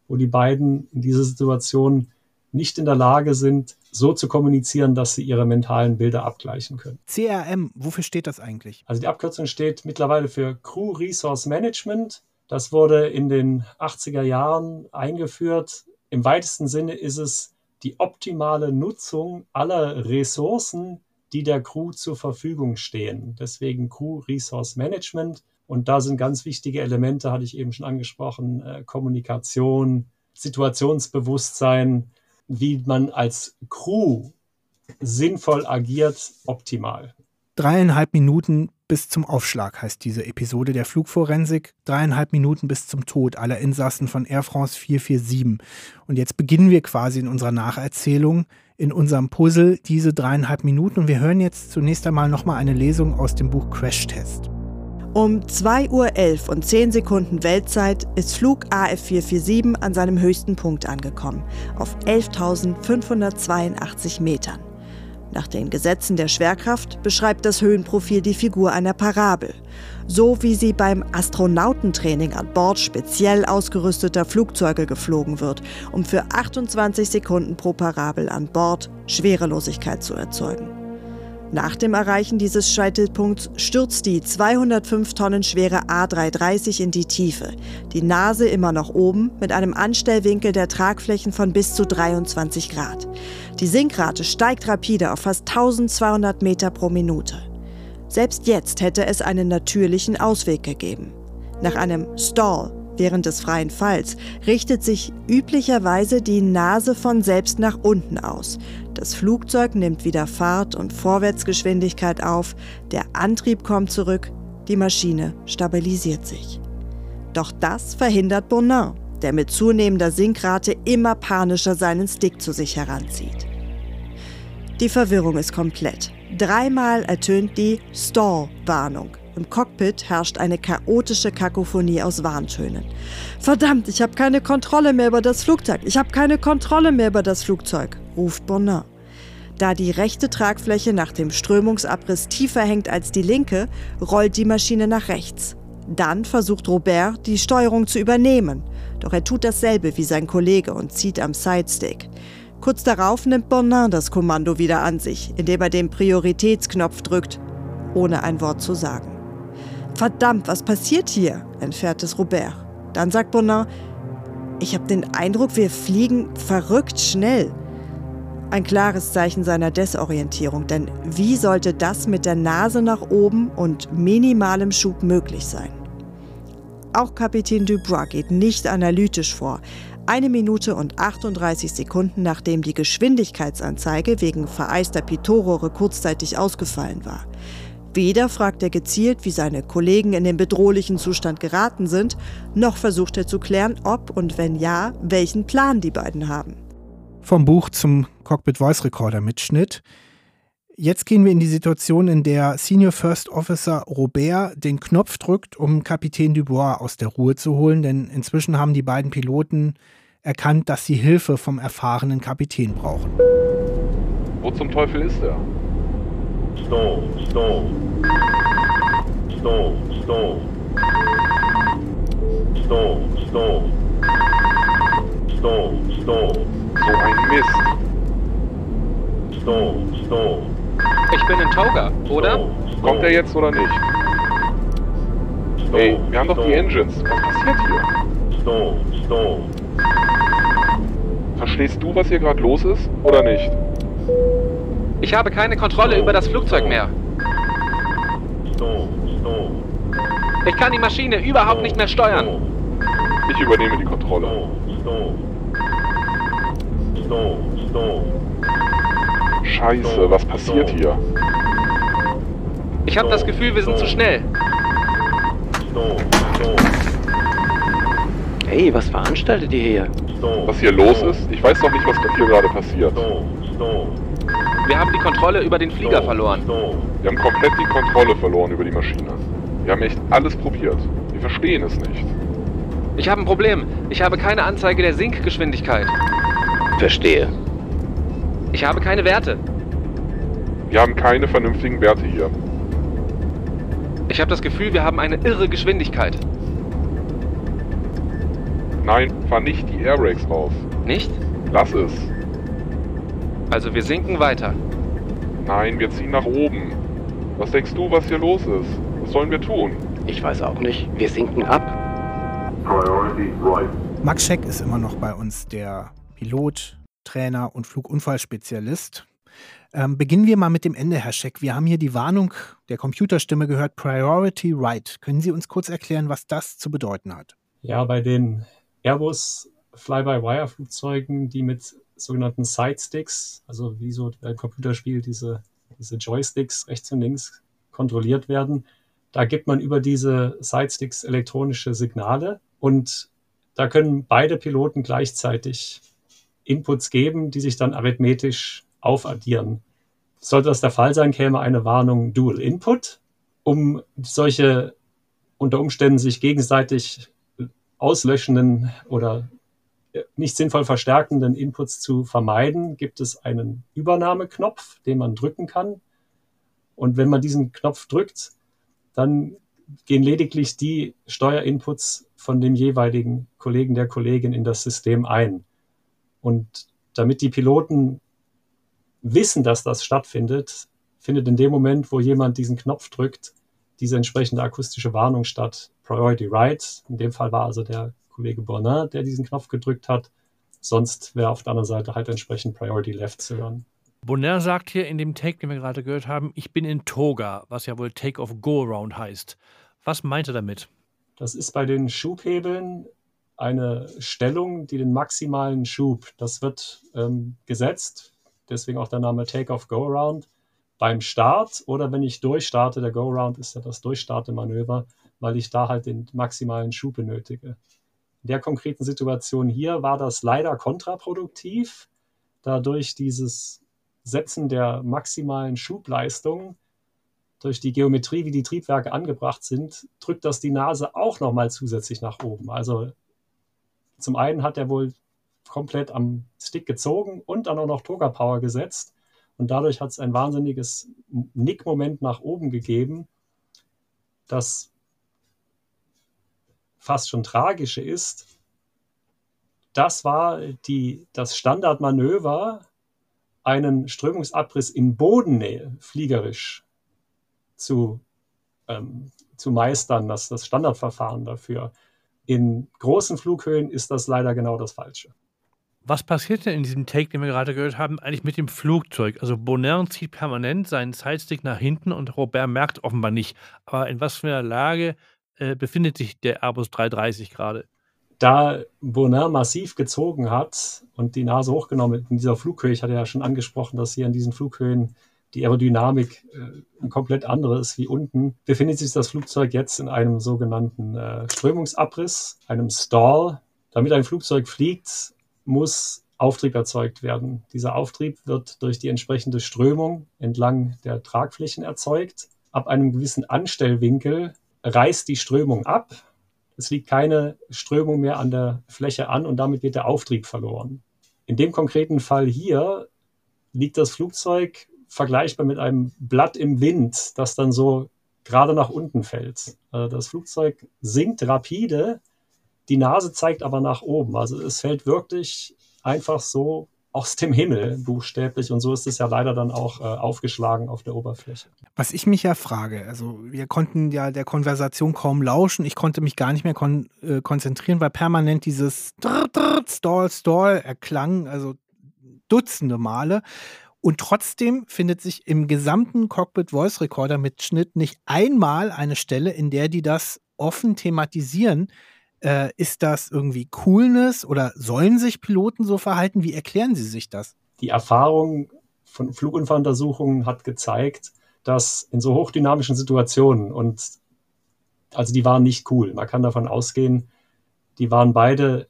wo die beiden in dieser Situation nicht in der Lage sind, so zu kommunizieren, dass sie ihre mentalen Bilder abgleichen können. CRM, wofür steht das eigentlich? Also die Abkürzung steht mittlerweile für Crew Resource Management. Das wurde in den 80er Jahren eingeführt. Im weitesten Sinne ist es die optimale Nutzung aller Ressourcen, die der Crew zur Verfügung stehen. Deswegen Crew Resource Management. Und da sind ganz wichtige Elemente, hatte ich eben schon angesprochen, äh, Kommunikation, Situationsbewusstsein, wie man als Crew sinnvoll agiert, optimal. Dreieinhalb Minuten bis zum Aufschlag heißt diese Episode der Flugforensik. Dreieinhalb Minuten bis zum Tod aller Insassen von Air France 447. Und jetzt beginnen wir quasi in unserer Nacherzählung, in unserem Puzzle diese dreieinhalb Minuten. Und wir hören jetzt zunächst einmal nochmal eine Lesung aus dem Buch Crash Test. Um 2.11 Uhr und 10 Sekunden Weltzeit ist Flug AF447 an seinem höchsten Punkt angekommen, auf 11.582 Metern. Nach den Gesetzen der Schwerkraft beschreibt das Höhenprofil die Figur einer Parabel, so wie sie beim Astronautentraining an Bord speziell ausgerüsteter Flugzeuge geflogen wird, um für 28 Sekunden pro Parabel an Bord Schwerelosigkeit zu erzeugen. Nach dem Erreichen dieses Scheitelpunkts stürzt die 205 Tonnen schwere A330 in die Tiefe, die Nase immer noch oben mit einem Anstellwinkel der Tragflächen von bis zu 23 Grad. Die Sinkrate steigt rapide auf fast 1200 Meter pro Minute. Selbst jetzt hätte es einen natürlichen Ausweg gegeben. Nach einem Stall während des freien Falls richtet sich üblicherweise die Nase von selbst nach unten aus. Das Flugzeug nimmt wieder Fahrt und Vorwärtsgeschwindigkeit auf, der Antrieb kommt zurück, die Maschine stabilisiert sich. Doch das verhindert Bonin, der mit zunehmender Sinkrate immer panischer seinen Stick zu sich heranzieht. Die Verwirrung ist komplett. Dreimal ertönt die Stall-Warnung. Im Cockpit herrscht eine chaotische Kakophonie aus Warntönen. Verdammt, ich habe keine Kontrolle mehr über das Flugzeug. Ich habe keine Kontrolle mehr über das Flugzeug, ruft Bonin. Da die rechte Tragfläche nach dem Strömungsabriss tiefer hängt als die linke, rollt die Maschine nach rechts. Dann versucht Robert, die Steuerung zu übernehmen. Doch er tut dasselbe wie sein Kollege und zieht am Sidestick. Kurz darauf nimmt Bonin das Kommando wieder an sich, indem er den Prioritätsknopf drückt, ohne ein Wort zu sagen. Verdammt, was passiert hier? entfährt es Robert. Dann sagt Bonin, ich habe den Eindruck, wir fliegen verrückt schnell. Ein klares Zeichen seiner Desorientierung, denn wie sollte das mit der Nase nach oben und minimalem Schub möglich sein? Auch Kapitän Dubois geht nicht analytisch vor. Eine Minute und 38 Sekunden nachdem die Geschwindigkeitsanzeige wegen vereister Pitot-Rohre kurzzeitig ausgefallen war. Weder fragt er gezielt, wie seine Kollegen in den bedrohlichen Zustand geraten sind, noch versucht er zu klären, ob und wenn ja, welchen Plan die beiden haben. Vom Buch zum Cockpit Voice Recorder Mitschnitt. Jetzt gehen wir in die Situation, in der Senior First Officer Robert den Knopf drückt, um Kapitän Dubois aus der Ruhe zu holen, denn inzwischen haben die beiden Piloten erkannt, dass sie Hilfe vom erfahrenen Kapitän brauchen. Wo zum Teufel ist er? Stall, stall. Stall, stall. Stall, stall. Stall, stall. So ein Mist. Stall, stall. Ich bin in Toga, oder? Kommt er jetzt oder nicht? Ey, wir haben doch die Engines. Was passiert hier? Stall, stall. Verstehst du, was hier gerade los ist? Oder nicht? Ich habe keine Kontrolle über das Flugzeug mehr. Ich kann die Maschine überhaupt nicht mehr steuern. Ich übernehme die Kontrolle. Scheiße, was passiert hier? Ich habe das Gefühl, wir sind zu schnell. Hey, was veranstaltet ihr hier? Was hier los ist? Ich weiß doch nicht, was hier gerade passiert. Wir haben die Kontrolle über den Flieger verloren. Stall. Wir haben komplett die Kontrolle verloren über die Maschine. Wir haben echt alles probiert. Wir verstehen es nicht. Ich habe ein Problem. Ich habe keine Anzeige der Sinkgeschwindigkeit. Verstehe. Ich habe keine Werte. Wir haben keine vernünftigen Werte hier. Ich habe das Gefühl, wir haben eine irre Geschwindigkeit. Nein, fahr nicht die Airrakes raus. Nicht? Lass es. Also wir sinken weiter. Nein, wir ziehen nach oben. Was denkst du, was hier los ist? Was sollen wir tun? Ich weiß auch nicht. Wir sinken ab. Priority right. Max Scheck ist immer noch bei uns, der Pilot, Trainer und Flugunfallspezialist. Ähm, beginnen wir mal mit dem Ende, Herr Scheck. Wir haben hier die Warnung der Computerstimme gehört, Priority Right. Können Sie uns kurz erklären, was das zu bedeuten hat? Ja, bei den Airbus Fly-by-Wire-Flugzeugen, die mit sogenannten Sidesticks, also wie so ein Computerspiel diese diese Joysticks rechts und links kontrolliert werden. Da gibt man über diese Sidesticks elektronische Signale und da können beide Piloten gleichzeitig Inputs geben, die sich dann arithmetisch aufaddieren. Sollte das der Fall sein, käme eine Warnung Dual Input, um solche unter Umständen sich gegenseitig auslöschenden oder nicht sinnvoll verstärkenden Inputs zu vermeiden, gibt es einen Übernahmeknopf, den man drücken kann. Und wenn man diesen Knopf drückt, dann gehen lediglich die Steuerinputs von dem jeweiligen Kollegen der Kollegin in das System ein. Und damit die Piloten wissen, dass das stattfindet, findet in dem Moment, wo jemand diesen Knopf drückt, diese entsprechende akustische Warnung statt. Priority Right. In dem Fall war also der Kollege Bonin, der diesen Knopf gedrückt hat. Sonst wäre auf der anderen Seite halt entsprechend Priority Left zu hören. Bonner sagt hier in dem Take, den wir gerade gehört haben, ich bin in Toga, was ja wohl Take of Go Around heißt. Was meint er damit? Das ist bei den Schubhebeln eine Stellung, die den maximalen Schub, das wird ähm, gesetzt, deswegen auch der Name Take of Go Around, beim Start oder wenn ich durchstarte, der Go Around ist ja das Durchstartemanöver, weil ich da halt den maximalen Schub benötige. In der konkreten Situation hier war das leider kontraproduktiv, da durch dieses Setzen der maximalen Schubleistung, durch die Geometrie, wie die Triebwerke angebracht sind, drückt das die Nase auch nochmal zusätzlich nach oben. Also zum einen hat er wohl komplett am Stick gezogen und dann auch noch Toga Power gesetzt. Und dadurch hat es ein wahnsinniges Nickmoment nach oben gegeben, das fast schon tragische ist, das war die, das Standardmanöver, einen Strömungsabriss in Bodennähe fliegerisch zu, ähm, zu meistern, das das Standardverfahren dafür. In großen Flughöhen ist das leider genau das Falsche. Was passiert denn in diesem Take, den wir gerade gehört haben, eigentlich mit dem Flugzeug? Also Bonner zieht permanent seinen Sidestick nach hinten und Robert merkt offenbar nicht. Aber in was für einer Lage äh, befindet sich der Airbus 330 gerade? Da Bonner massiv gezogen hat und die Nase hochgenommen in dieser Flughöhe, ich hatte ja schon angesprochen, dass hier in diesen Flughöhen die Aerodynamik äh, komplett andere ist wie unten, befindet sich das Flugzeug jetzt in einem sogenannten äh, Strömungsabriss, einem Stall. Damit ein Flugzeug fliegt, muss Auftrieb erzeugt werden. Dieser Auftrieb wird durch die entsprechende Strömung entlang der Tragflächen erzeugt. Ab einem gewissen Anstellwinkel reißt die Strömung ab. Es liegt keine Strömung mehr an der Fläche an und damit wird der Auftrieb verloren. In dem konkreten Fall hier liegt das Flugzeug vergleichbar mit einem Blatt im Wind, das dann so gerade nach unten fällt. Also das Flugzeug sinkt rapide, die Nase zeigt aber nach oben. Also es fällt wirklich einfach so aus dem Himmel buchstäblich und so ist es ja leider dann auch äh, aufgeschlagen auf der Oberfläche. Was ich mich ja frage, also wir konnten ja der Konversation kaum lauschen, ich konnte mich gar nicht mehr kon äh, konzentrieren, weil permanent dieses Stall, Stall erklang, also Dutzende Male. Und trotzdem findet sich im gesamten Cockpit Voice Recorder mit Schnitt nicht einmal eine Stelle, in der die das offen thematisieren. Äh, ist das irgendwie Coolness oder sollen sich Piloten so verhalten? Wie erklären Sie sich das? Die Erfahrung von Flugunfalluntersuchungen hat gezeigt, dass in so hochdynamischen Situationen und also die waren nicht cool. Man kann davon ausgehen, die waren beide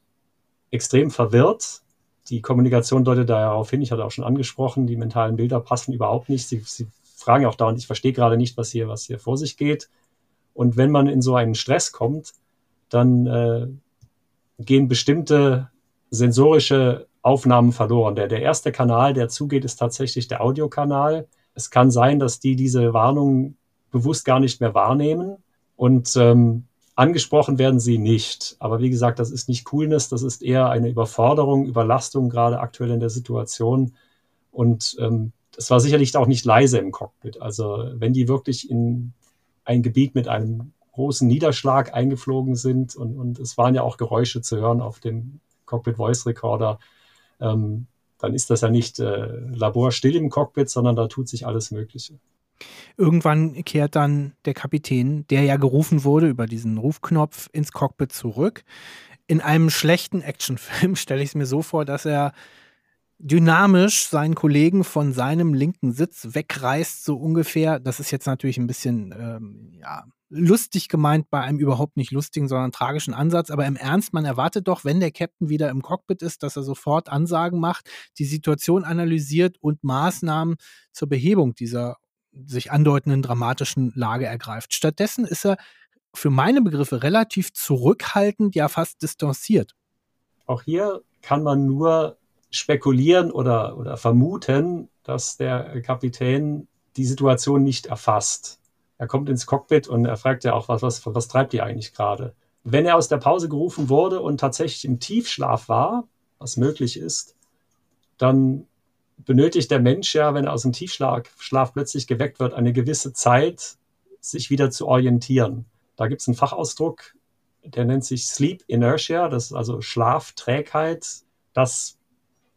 extrem verwirrt. Die Kommunikation deutet darauf hin, ich hatte auch schon angesprochen, die mentalen Bilder passen überhaupt nicht. Sie, sie fragen auch dauernd, ich verstehe gerade nicht, was hier, was hier vor sich geht. Und wenn man in so einen Stress kommt, dann äh, gehen bestimmte sensorische Aufnahmen verloren. Der, der erste Kanal, der zugeht, ist tatsächlich der Audiokanal. Es kann sein, dass die diese Warnung bewusst gar nicht mehr wahrnehmen und ähm, angesprochen werden sie nicht. Aber wie gesagt, das ist nicht Coolness, das ist eher eine Überforderung, Überlastung, gerade aktuell in der Situation. Und ähm, es war sicherlich auch nicht leise im Cockpit. Also wenn die wirklich in ein Gebiet mit einem großen Niederschlag eingeflogen sind und, und es waren ja auch Geräusche zu hören auf dem Cockpit Voice Recorder, ähm, dann ist das ja nicht äh, laborstill im Cockpit, sondern da tut sich alles Mögliche. Irgendwann kehrt dann der Kapitän, der ja gerufen wurde über diesen Rufknopf, ins Cockpit zurück. In einem schlechten Actionfilm *laughs* stelle ich es mir so vor, dass er dynamisch seinen Kollegen von seinem linken Sitz wegreißt, so ungefähr. Das ist jetzt natürlich ein bisschen ähm, ja, lustig gemeint bei einem überhaupt nicht lustigen, sondern tragischen Ansatz. Aber im Ernst, man erwartet doch, wenn der Captain wieder im Cockpit ist, dass er sofort Ansagen macht, die Situation analysiert und Maßnahmen zur Behebung dieser sich andeutenden dramatischen Lage ergreift. Stattdessen ist er für meine Begriffe relativ zurückhaltend, ja fast distanziert. Auch hier kann man nur spekulieren oder, oder vermuten, dass der Kapitän die Situation nicht erfasst. Er kommt ins Cockpit und er fragt ja auch, was, was, was treibt ihr eigentlich gerade? Wenn er aus der Pause gerufen wurde und tatsächlich im Tiefschlaf war, was möglich ist, dann benötigt der Mensch ja, wenn er aus dem Tiefschlaf Schlaf plötzlich geweckt wird, eine gewisse Zeit, sich wieder zu orientieren. Da gibt es einen Fachausdruck, der nennt sich Sleep Inertia, das ist also Schlafträgheit. Das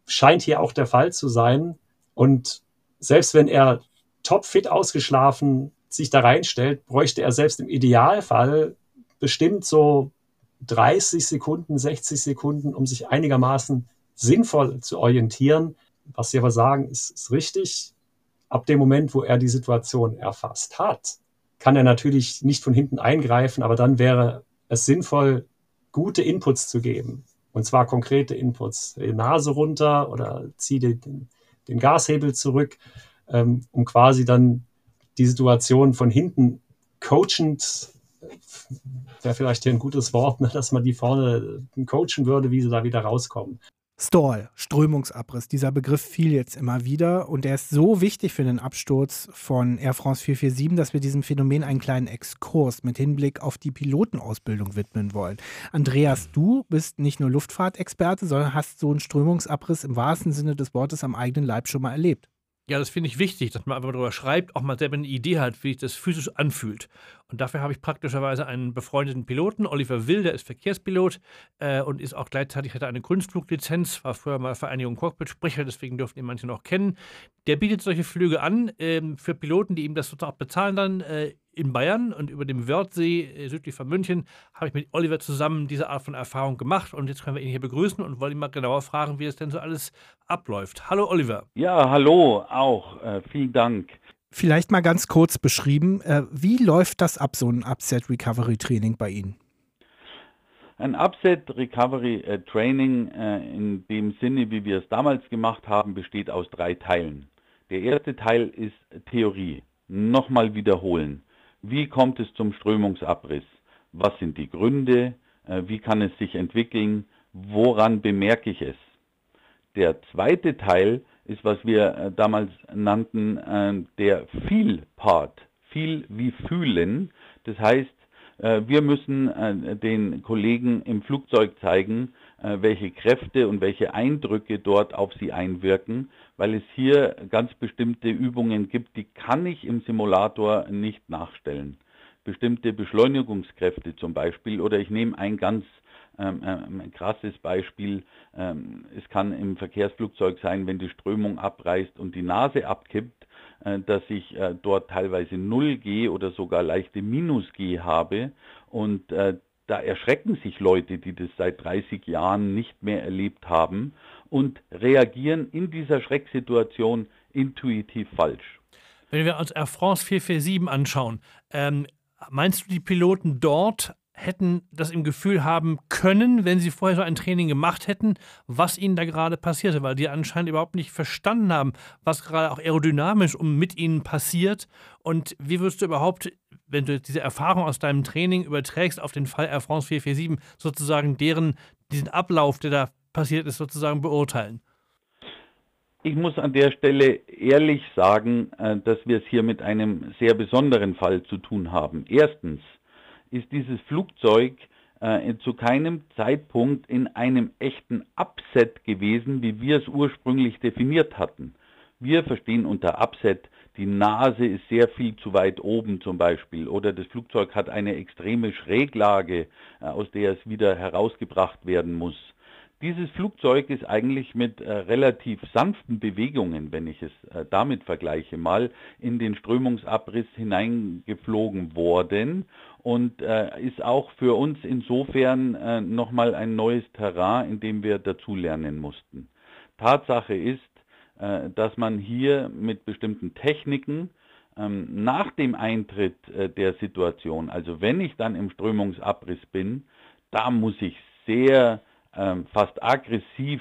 scheint hier auch der Fall zu sein. Und selbst wenn er topfit ausgeschlafen sich da reinstellt, bräuchte er selbst im Idealfall bestimmt so 30 Sekunden, 60 Sekunden, um sich einigermaßen sinnvoll zu orientieren. Was Sie aber sagen, ist, ist richtig. Ab dem Moment, wo er die Situation erfasst hat, kann er natürlich nicht von hinten eingreifen, aber dann wäre es sinnvoll, gute Inputs zu geben. Und zwar konkrete Inputs. Die Nase runter oder zieh den, den Gashebel zurück, ähm, um quasi dann die Situation von hinten coachend, wäre vielleicht hier ein gutes Wort, ne, dass man die vorne coachen würde, wie sie da wieder rauskommen. Stall, Strömungsabriss, dieser Begriff fiel jetzt immer wieder und er ist so wichtig für den Absturz von Air France 447, dass wir diesem Phänomen einen kleinen Exkurs mit Hinblick auf die Pilotenausbildung widmen wollen. Andreas, du bist nicht nur Luftfahrtexperte, sondern hast so einen Strömungsabriss im wahrsten Sinne des Wortes am eigenen Leib schon mal erlebt. Ja, das finde ich wichtig, dass man einfach darüber schreibt, auch mal selber eine Idee hat, wie sich das physisch anfühlt. Und dafür habe ich praktischerweise einen befreundeten Piloten, Oliver Will, der ist Verkehrspilot äh, und ist auch gleichzeitig, hat eine Kunstfluglizenz, war früher mal Vereinigung Cockpit-Sprecher, deswegen dürften ihn manche noch kennen. Der bietet solche Flüge an äh, für Piloten, die ihm das sozusagen bezahlen dann äh, in Bayern und über dem Wörthsee äh, südlich von München habe ich mit Oliver zusammen diese Art von Erfahrung gemacht und jetzt können wir ihn hier begrüßen und wollen ihn mal genauer fragen, wie es denn so alles abläuft. Hallo Oliver. Ja, hallo auch. Äh, vielen Dank. Vielleicht mal ganz kurz beschrieben, äh, wie läuft das ab, so ein Upset Recovery Training bei Ihnen? Ein Upset Recovery äh, Training äh, in dem Sinne, wie wir es damals gemacht haben, besteht aus drei Teilen. Der erste Teil ist Theorie. Nochmal wiederholen. Wie kommt es zum Strömungsabriss? Was sind die Gründe? Wie kann es sich entwickeln? Woran bemerke ich es? Der zweite Teil ist, was wir äh, damals nannten, äh, der Feel-Part. Feel wie fühlen. Das heißt, wir müssen den Kollegen im Flugzeug zeigen, welche Kräfte und welche Eindrücke dort auf sie einwirken, weil es hier ganz bestimmte Übungen gibt, die kann ich im Simulator nicht nachstellen. Bestimmte Beschleunigungskräfte zum Beispiel oder ich nehme ein ganz ähm, ähm, ein krasses Beispiel. Ähm, es kann im Verkehrsflugzeug sein, wenn die Strömung abreißt und die Nase abkippt, äh, dass ich äh, dort teilweise 0 G oder sogar leichte Minus G habe und äh, da erschrecken sich Leute, die das seit 30 Jahren nicht mehr erlebt haben und reagieren in dieser Schrecksituation intuitiv falsch. Wenn wir uns Air France 447 anschauen, ähm, meinst du, die Piloten dort hätten das im Gefühl haben können, wenn sie vorher so ein Training gemacht hätten, was ihnen da gerade passierte, weil die anscheinend überhaupt nicht verstanden haben, was gerade auch aerodynamisch um mit ihnen passiert. Und wie würdest du überhaupt, wenn du diese Erfahrung aus deinem Training überträgst auf den Fall Air France 447, sozusagen deren, diesen Ablauf, der da passiert ist, sozusagen beurteilen? Ich muss an der Stelle ehrlich sagen, äh, dass wir es hier mit einem sehr besonderen Fall zu tun haben. Erstens ist dieses Flugzeug äh, zu keinem Zeitpunkt in einem echten Upset gewesen, wie wir es ursprünglich definiert hatten. Wir verstehen unter Upset, die Nase ist sehr viel zu weit oben zum Beispiel oder das Flugzeug hat eine extreme Schräglage, äh, aus der es wieder herausgebracht werden muss. Dieses Flugzeug ist eigentlich mit äh, relativ sanften Bewegungen, wenn ich es äh, damit vergleiche, mal in den Strömungsabriss hineingeflogen worden und äh, ist auch für uns insofern äh, nochmal ein neues Terrain, in dem wir dazulernen mussten. Tatsache ist, äh, dass man hier mit bestimmten Techniken ähm, nach dem Eintritt äh, der Situation, also wenn ich dann im Strömungsabriss bin, da muss ich sehr ähm, fast aggressiv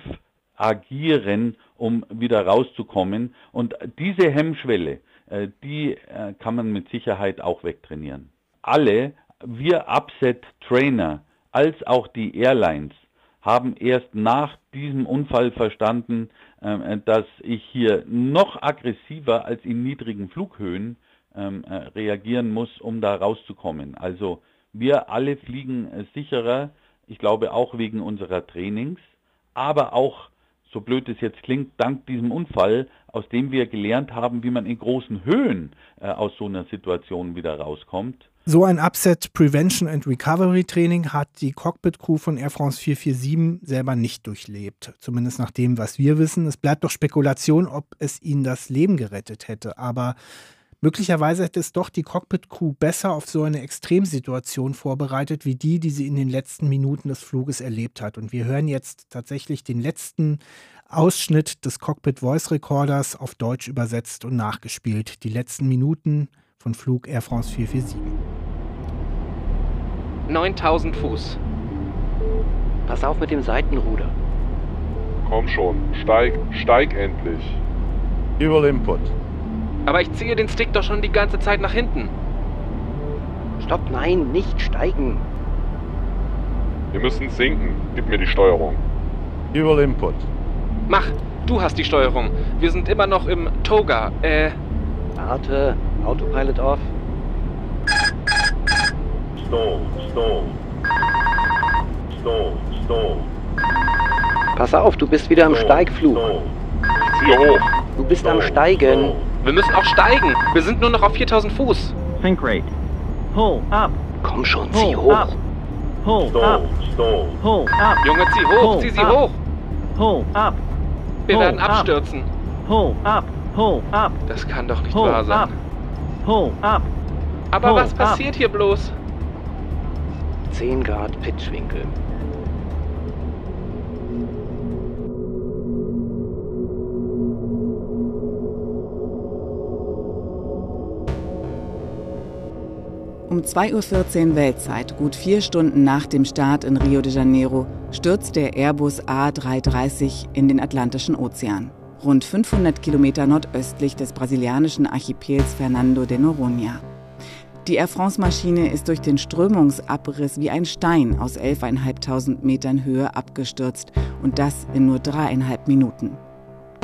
agieren, um wieder rauszukommen. Und diese Hemmschwelle, äh, die äh, kann man mit Sicherheit auch wegtrainieren. Alle, wir Upset-Trainer als auch die Airlines, haben erst nach diesem Unfall verstanden, ähm, dass ich hier noch aggressiver als in niedrigen Flughöhen ähm, äh, reagieren muss, um da rauszukommen. Also wir alle fliegen sicherer, ich glaube auch wegen unserer Trainings, aber auch so blöd es jetzt klingt, dank diesem Unfall, aus dem wir gelernt haben, wie man in großen Höhen äh, aus so einer Situation wieder rauskommt. So ein Upset Prevention and Recovery Training hat die Cockpit Crew von Air France 447 selber nicht durchlebt. Zumindest nach dem, was wir wissen. Es bleibt doch Spekulation, ob es ihnen das Leben gerettet hätte. Aber Möglicherweise hätte es doch die Cockpit-Crew besser auf so eine Extremsituation vorbereitet, wie die, die sie in den letzten Minuten des Fluges erlebt hat. Und wir hören jetzt tatsächlich den letzten Ausschnitt des Cockpit Voice Recorders auf Deutsch übersetzt und nachgespielt. Die letzten Minuten von Flug Air France 447. 9000 Fuß. Pass auf mit dem Seitenruder. Komm schon, steig, steig endlich. Dual Input. Aber ich ziehe den Stick doch schon die ganze Zeit nach hinten. Stopp, nein, nicht steigen. Wir müssen sinken. Gib mir die Steuerung. Dual Input. Mach, du hast die Steuerung. Wir sind immer noch im Toga. Äh. Warte, Autopilot off. Stall, stall. Stall, stall. Pass auf, du bist wieder im Stall, Steigflug. stall. Ich ziehe hoch. Du bist am Stall, Steigen. Wir müssen auch steigen. Wir sind nur noch auf 4000 Fuß. Think rate. Pull up. Komm schon, zieh Pull hoch. up. Pull Stall, up. stall. Pull up. Junge, zieh hoch, Pull zieh sie up. hoch. Pull up. Wir Pull werden up. abstürzen. Pull up. Pull up. Das kann doch nicht Pull wahr up. sein. Pull up. Aber Pull was up. passiert hier bloß? 10 Grad Pitchwinkel. Um 2.14 Uhr Weltzeit, gut vier Stunden nach dem Start in Rio de Janeiro, stürzt der Airbus A330 in den Atlantischen Ozean, rund 500 Kilometer nordöstlich des brasilianischen Archipels Fernando de Noronha. Die Air France-Maschine ist durch den Strömungsabriss wie ein Stein aus 11.500 Metern Höhe abgestürzt und das in nur dreieinhalb Minuten.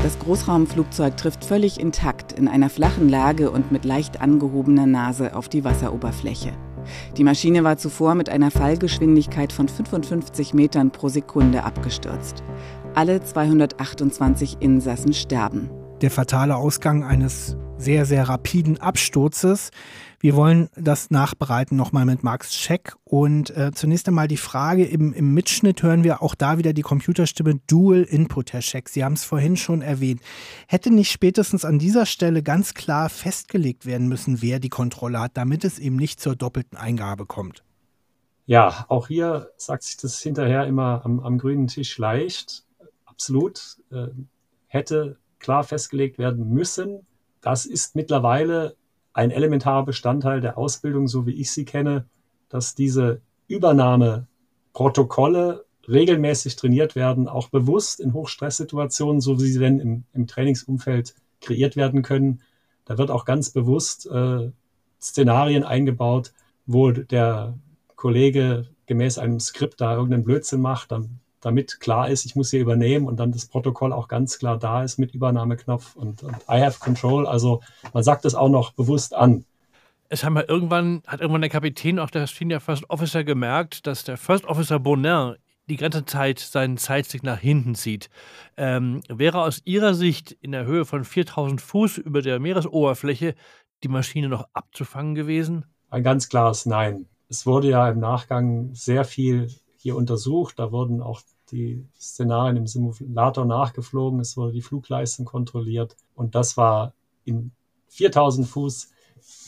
Das Großraumflugzeug trifft völlig intakt in einer flachen Lage und mit leicht angehobener Nase auf die Wasseroberfläche. Die Maschine war zuvor mit einer Fallgeschwindigkeit von 55 Metern pro Sekunde abgestürzt. Alle 228 Insassen sterben. Der fatale Ausgang eines sehr, sehr rapiden Absturzes. Wir wollen das nachbereiten nochmal mit Max Scheck. Und äh, zunächst einmal die Frage, im, im Mitschnitt hören wir auch da wieder die Computerstimme Dual Input, Herr Scheck. Sie haben es vorhin schon erwähnt. Hätte nicht spätestens an dieser Stelle ganz klar festgelegt werden müssen, wer die Kontrolle hat, damit es eben nicht zur doppelten Eingabe kommt? Ja, auch hier sagt sich das hinterher immer am, am grünen Tisch leicht. Absolut. Äh, hätte klar festgelegt werden müssen. Das ist mittlerweile ein elementarer Bestandteil der Ausbildung, so wie ich sie kenne, dass diese Übernahmeprotokolle regelmäßig trainiert werden, auch bewusst in Hochstresssituationen, so wie sie denn im, im Trainingsumfeld kreiert werden können. Da wird auch ganz bewusst äh, Szenarien eingebaut, wo der Kollege gemäß einem Skript da irgendeinen Blödsinn macht, dann, damit klar ist, ich muss hier übernehmen und dann das Protokoll auch ganz klar da ist mit Übernahmeknopf und, und I have control. Also man sagt es auch noch bewusst an. Es haben ja irgendwann, hat irgendwann der Kapitän, auch der Senior First Officer, gemerkt, dass der First Officer Bonin die ganze Zeit seinen Zeitstick nach hinten zieht. Ähm, wäre aus Ihrer Sicht in der Höhe von 4000 Fuß über der Meeresoberfläche die Maschine noch abzufangen gewesen? Ein ganz klares Nein. Es wurde ja im Nachgang sehr viel hier untersucht. Da wurden auch die Szenarien im Simulator nachgeflogen. Es wurde die Flugleistung kontrolliert. Und das war in 4000 Fuß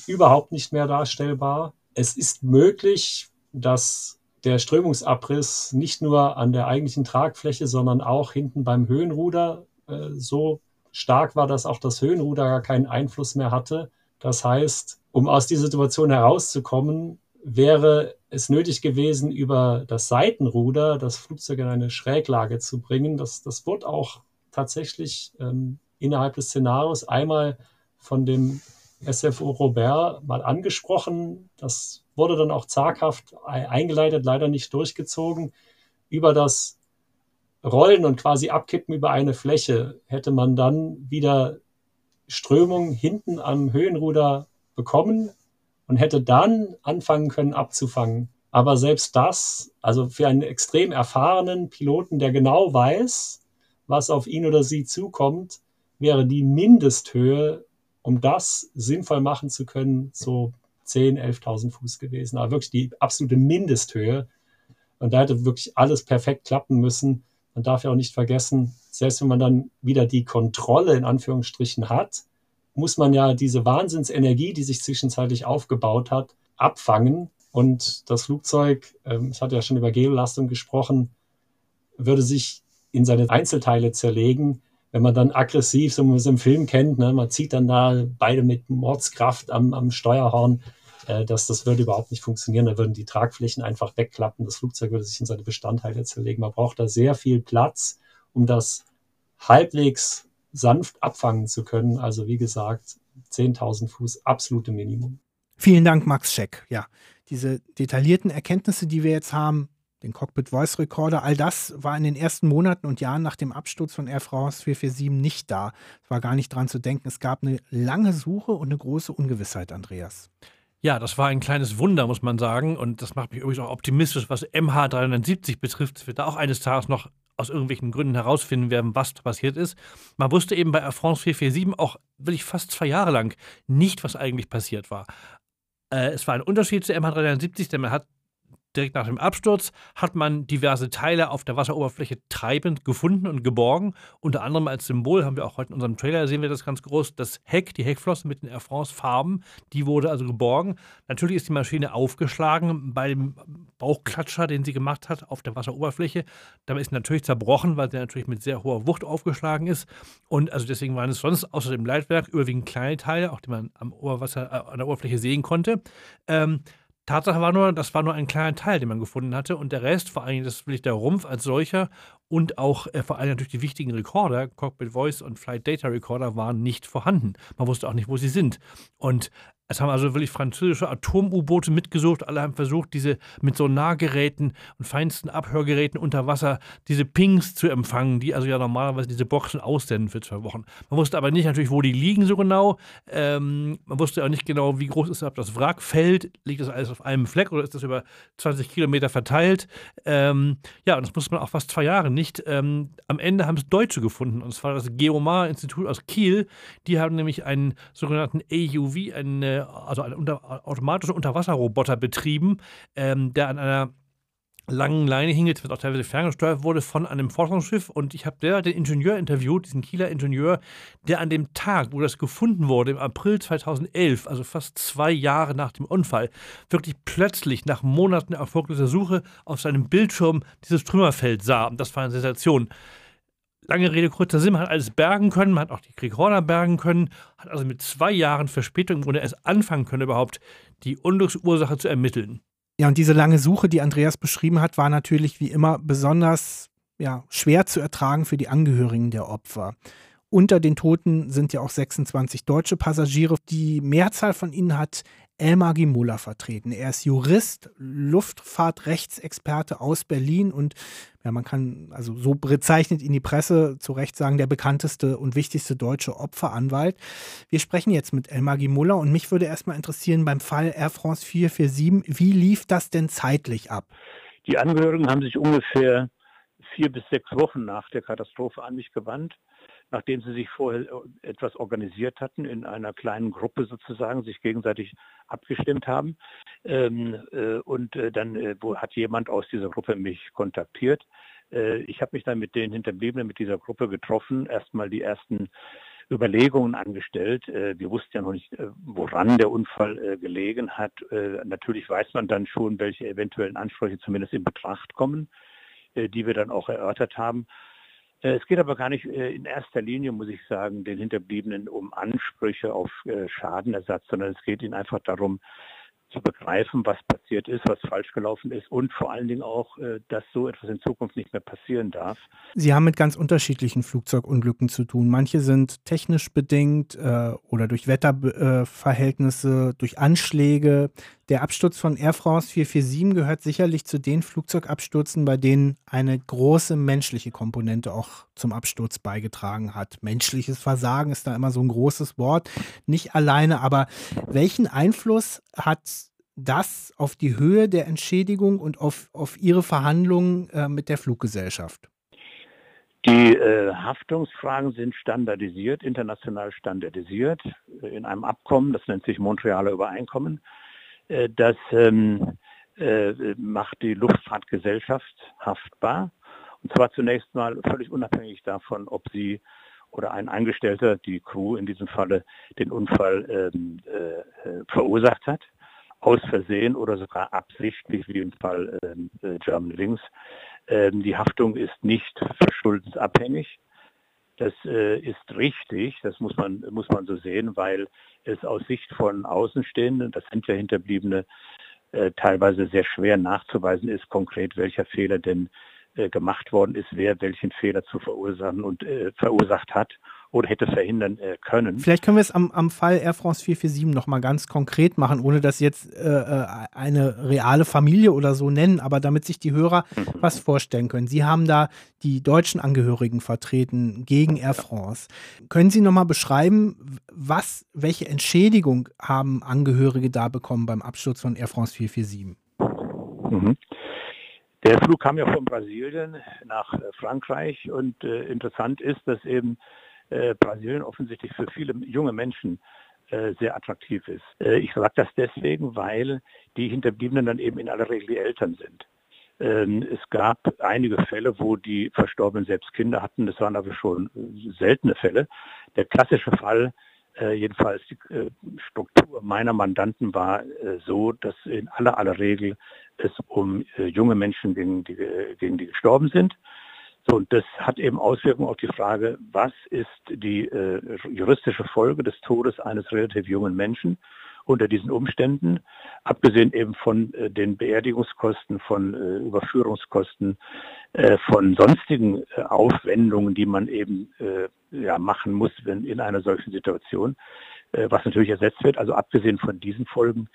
überhaupt nicht mehr darstellbar. Es ist möglich, dass der Strömungsabriss nicht nur an der eigentlichen Tragfläche, sondern auch hinten beim Höhenruder äh, so stark war, dass auch das Höhenruder gar keinen Einfluss mehr hatte. Das heißt, um aus dieser Situation herauszukommen, wäre es nötig gewesen, über das Seitenruder das Flugzeug in eine Schräglage zu bringen. Das, das wurde auch tatsächlich ähm, innerhalb des Szenarios einmal von dem SFO Robert mal angesprochen. Das wurde dann auch zaghaft eingeleitet, leider nicht durchgezogen. Über das Rollen und quasi Abkippen über eine Fläche hätte man dann wieder Strömung hinten am Höhenruder bekommen und hätte dann anfangen können abzufangen. Aber selbst das, also für einen extrem erfahrenen Piloten, der genau weiß, was auf ihn oder sie zukommt, wäre die Mindesthöhe, um das sinnvoll machen zu können, so 10.000, 11.000 Fuß gewesen. Aber wirklich die absolute Mindesthöhe. Und da hätte wirklich alles perfekt klappen müssen. Man darf ja auch nicht vergessen, selbst wenn man dann wieder die Kontrolle in Anführungsstrichen hat, muss man ja diese Wahnsinnsenergie, die sich zwischenzeitlich aufgebaut hat, abfangen. Und das Flugzeug, ähm, es hat ja schon über Geolastung gesprochen, würde sich in seine Einzelteile zerlegen, wenn man dann aggressiv, so wie man es im Film kennt, ne, man zieht dann da beide mit Mordskraft am, am Steuerhorn, äh, das, das würde überhaupt nicht funktionieren. Da würden die Tragflächen einfach wegklappen, das Flugzeug würde sich in seine Bestandteile zerlegen. Man braucht da sehr viel Platz, um das halbwegs sanft abfangen zu können. Also wie gesagt, 10.000 Fuß, absolute Minimum. Vielen Dank, Max Scheck. Ja, diese detaillierten Erkenntnisse, die wir jetzt haben, den Cockpit Voice Recorder, all das war in den ersten Monaten und Jahren nach dem Absturz von Air France 447 nicht da. Es war gar nicht dran zu denken. Es gab eine lange Suche und eine große Ungewissheit, Andreas. Ja, das war ein kleines Wunder, muss man sagen. Und das macht mich übrigens auch optimistisch, was MH370 betrifft, dass wir da auch eines Tages noch aus irgendwelchen Gründen herausfinden werden, was passiert ist. Man wusste eben bei Air France 447 auch wirklich fast zwei Jahre lang nicht, was eigentlich passiert war. Äh, es war ein Unterschied zu MH370, denn man hat direkt nach dem Absturz hat man diverse Teile auf der Wasseroberfläche treibend gefunden und geborgen. Unter anderem als Symbol haben wir auch heute in unserem Trailer, sehen wir das ganz groß, das Heck, die Heckflosse mit den Air France-Farben, die wurde also geborgen. Natürlich ist die Maschine aufgeschlagen bei dem Bauchklatscher, den sie gemacht hat auf der Wasseroberfläche. Dabei ist natürlich zerbrochen, weil sie natürlich mit sehr hoher Wucht aufgeschlagen ist. Und also deswegen waren es sonst außer dem Leitwerk überwiegend kleine Teile, auch die man am Oberwasser, äh, an der Oberfläche sehen konnte. Ähm, Tatsache war nur, das war nur ein kleiner Teil, den man gefunden hatte und der Rest, vor allem das wirklich der Rumpf als solcher und auch äh, vor allem natürlich die wichtigen Recorder, Cockpit Voice und Flight Data Recorder, waren nicht vorhanden. Man wusste auch nicht, wo sie sind. Und es haben also wirklich französische Atom-U-Boote mitgesucht. Alle haben versucht, diese mit Sonargeräten und feinsten Abhörgeräten unter Wasser diese Pings zu empfangen, die also ja normalerweise diese Boxen aussenden für zwei Wochen. Man wusste aber nicht natürlich, wo die liegen so genau. Ähm, man wusste auch nicht genau, wie groß ist das Wrackfeld. Liegt das alles auf einem Fleck oder ist das über 20 Kilometer verteilt? Ähm, ja, und das musste man auch fast zwei Jahre nicht. Ähm, am Ende haben es Deutsche gefunden, und zwar das Geomar-Institut aus Kiel. Die haben nämlich einen sogenannten AUV, einen also ein unter, automatischer Unterwasserroboter betrieben, ähm, der an einer langen Leine hing, jetzt wird auch teilweise ferngesteuert wurde von einem Forschungsschiff. Und ich habe den Ingenieur interviewt, diesen Kieler Ingenieur, der an dem Tag, wo das gefunden wurde, im April 2011, also fast zwei Jahre nach dem Unfall, wirklich plötzlich nach Monaten erfolgloser Suche auf seinem Bildschirm dieses Trümmerfeld sah. Und das war eine Sensation lange Rede, kurzer Sinn, man hat alles bergen können, man hat auch die Rekorder bergen können, hat also mit zwei Jahren Verspätung im Grunde erst anfangen können, überhaupt die Unglücksursache zu ermitteln. Ja, und diese lange Suche, die Andreas beschrieben hat, war natürlich wie immer besonders ja, schwer zu ertragen für die Angehörigen der Opfer. Unter den Toten sind ja auch 26 deutsche Passagiere. Die Mehrzahl von ihnen hat Elmar Gimola vertreten. Er ist Jurist, Luftfahrtrechtsexperte aus Berlin und ja, man kann also so bezeichnet ihn die Presse zu Recht sagen, der bekannteste und wichtigste deutsche Opferanwalt. Wir sprechen jetzt mit Elmar Gimola und mich würde erstmal interessieren beim Fall Air France 447, wie lief das denn zeitlich ab? Die Angehörigen haben sich ungefähr vier bis sechs Wochen nach der Katastrophe an mich gewandt nachdem sie sich vorher äh, etwas organisiert hatten, in einer kleinen Gruppe sozusagen, sich gegenseitig abgestimmt haben. Ähm, äh, und äh, dann hat jemand aus dieser Gruppe mich kontaktiert. Ich habe mich dann mit den Hinterbliebenen, mit dieser Gruppe getroffen, erstmal die ersten Überlegungen angestellt. Wir wussten ja noch nicht, woran der Unfall gelegen hat. Natürlich weiß man dann schon, welche eventuellen Ansprüche zumindest in Betracht kommen, die wir dann auch erörtert haben. Äh, es geht aber gar nicht äh, in erster Linie, muss ich sagen, den Hinterbliebenen um Ansprüche auf äh, Schadenersatz, sondern es geht ihnen einfach darum, zu begreifen, was passiert ist, was falsch gelaufen ist und vor allen Dingen auch, äh, dass so etwas in Zukunft nicht mehr passieren darf. Sie haben mit ganz unterschiedlichen Flugzeugunglücken zu tun. Manche sind technisch bedingt äh, oder durch Wetterverhältnisse, äh, durch Anschläge. Der Absturz von Air France 447 gehört sicherlich zu den Flugzeugabstürzen, bei denen eine große menschliche Komponente auch zum Absturz beigetragen hat. Menschliches Versagen ist da immer so ein großes Wort. Nicht alleine, aber welchen Einfluss hat das auf die Höhe der Entschädigung und auf, auf Ihre Verhandlungen äh, mit der Fluggesellschaft? Die äh, Haftungsfragen sind standardisiert, international standardisiert äh, in einem Abkommen, das nennt sich Montrealer Übereinkommen. Äh, das ähm, äh, macht die Luftfahrtgesellschaft haftbar. Und zwar zunächst mal völlig unabhängig davon, ob sie oder ein Angestellter, die Crew in diesem Falle, den Unfall ähm, äh, verursacht hat aus Versehen oder sogar absichtlich, wie im Fall ähm, äh, German Wings. Ähm, die Haftung ist nicht verschuldensabhängig. Das äh, ist richtig, das muss man, muss man so sehen, weil es aus Sicht von Außenstehenden, das sind ja Hinterbliebene, äh, teilweise sehr schwer nachzuweisen ist, konkret welcher Fehler denn äh, gemacht worden ist, wer welchen Fehler zu verursachen und äh, verursacht hat oder hätte verhindern äh, können. Vielleicht können wir es am, am Fall Air France 447 nochmal ganz konkret machen, ohne dass jetzt äh, äh, eine reale Familie oder so nennen, aber damit sich die Hörer mhm. was vorstellen können. Sie haben da die deutschen Angehörigen vertreten gegen Air France. Können Sie nochmal beschreiben, was, welche Entschädigung haben Angehörige da bekommen beim Absturz von Air France 447? Mhm. Der Flug kam ja von Brasilien nach äh, Frankreich und äh, interessant ist, dass eben Brasilien offensichtlich für viele junge Menschen äh, sehr attraktiv ist. Äh, ich sage das deswegen, weil die Hinterbliebenen dann eben in aller Regel die Eltern sind. Ähm, es gab einige Fälle, wo die Verstorbenen selbst Kinder hatten. Das waren aber schon seltene Fälle. Der klassische Fall, jedenfalls die Struktur meiner Mandanten war so, dass in aller aller Regel es um junge Menschen ging, die, gegen die gestorben sind. So, und das hat eben Auswirkungen auf die Frage, was ist die äh, juristische Folge des Todes eines relativ jungen Menschen unter diesen Umständen, abgesehen eben von äh, den Beerdigungskosten, von äh, Überführungskosten, äh, von sonstigen äh, Aufwendungen, die man eben äh, ja, machen muss wenn in einer solchen Situation, was natürlich ersetzt wird. Also abgesehen von diesen Folgen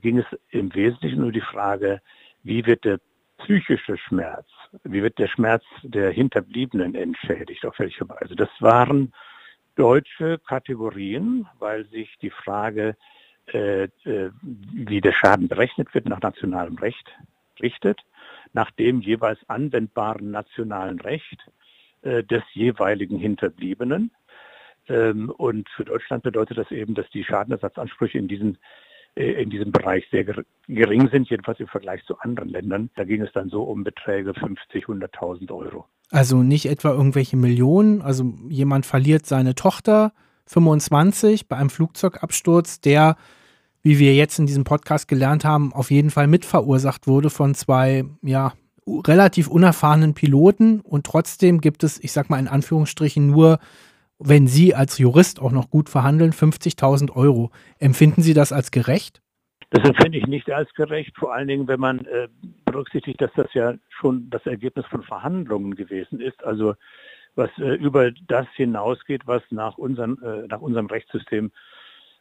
ging es im Wesentlichen um die Frage, wie wird der psychische Schmerz, wie wird der Schmerz der Hinterbliebenen entschädigt, auf welche Weise. Das waren deutsche Kategorien, weil sich die Frage, äh, äh, wie der Schaden berechnet wird, nach nationalem Recht richtet, nach dem jeweils anwendbaren nationalen Recht äh, des jeweiligen Hinterbliebenen. Ähm, und für Deutschland bedeutet das eben, dass die Schadenersatzansprüche in diesen in diesem Bereich sehr gering sind, jedenfalls im Vergleich zu anderen Ländern. Da ging es dann so um Beträge 50, 100.000 Euro. Also nicht etwa irgendwelche Millionen, also jemand verliert seine Tochter 25 bei einem Flugzeugabsturz, der, wie wir jetzt in diesem Podcast gelernt haben, auf jeden Fall mitverursacht wurde von zwei, ja, relativ unerfahrenen Piloten und trotzdem gibt es, ich sag mal in Anführungsstrichen, nur wenn Sie als Jurist auch noch gut verhandeln, 50.000 Euro. Empfinden Sie das als gerecht? Das empfinde ich nicht als gerecht, vor allen Dingen, wenn man äh, berücksichtigt, dass das ja schon das Ergebnis von Verhandlungen gewesen ist, also was äh, über das hinausgeht, was nach, unseren, äh, nach unserem Rechtssystem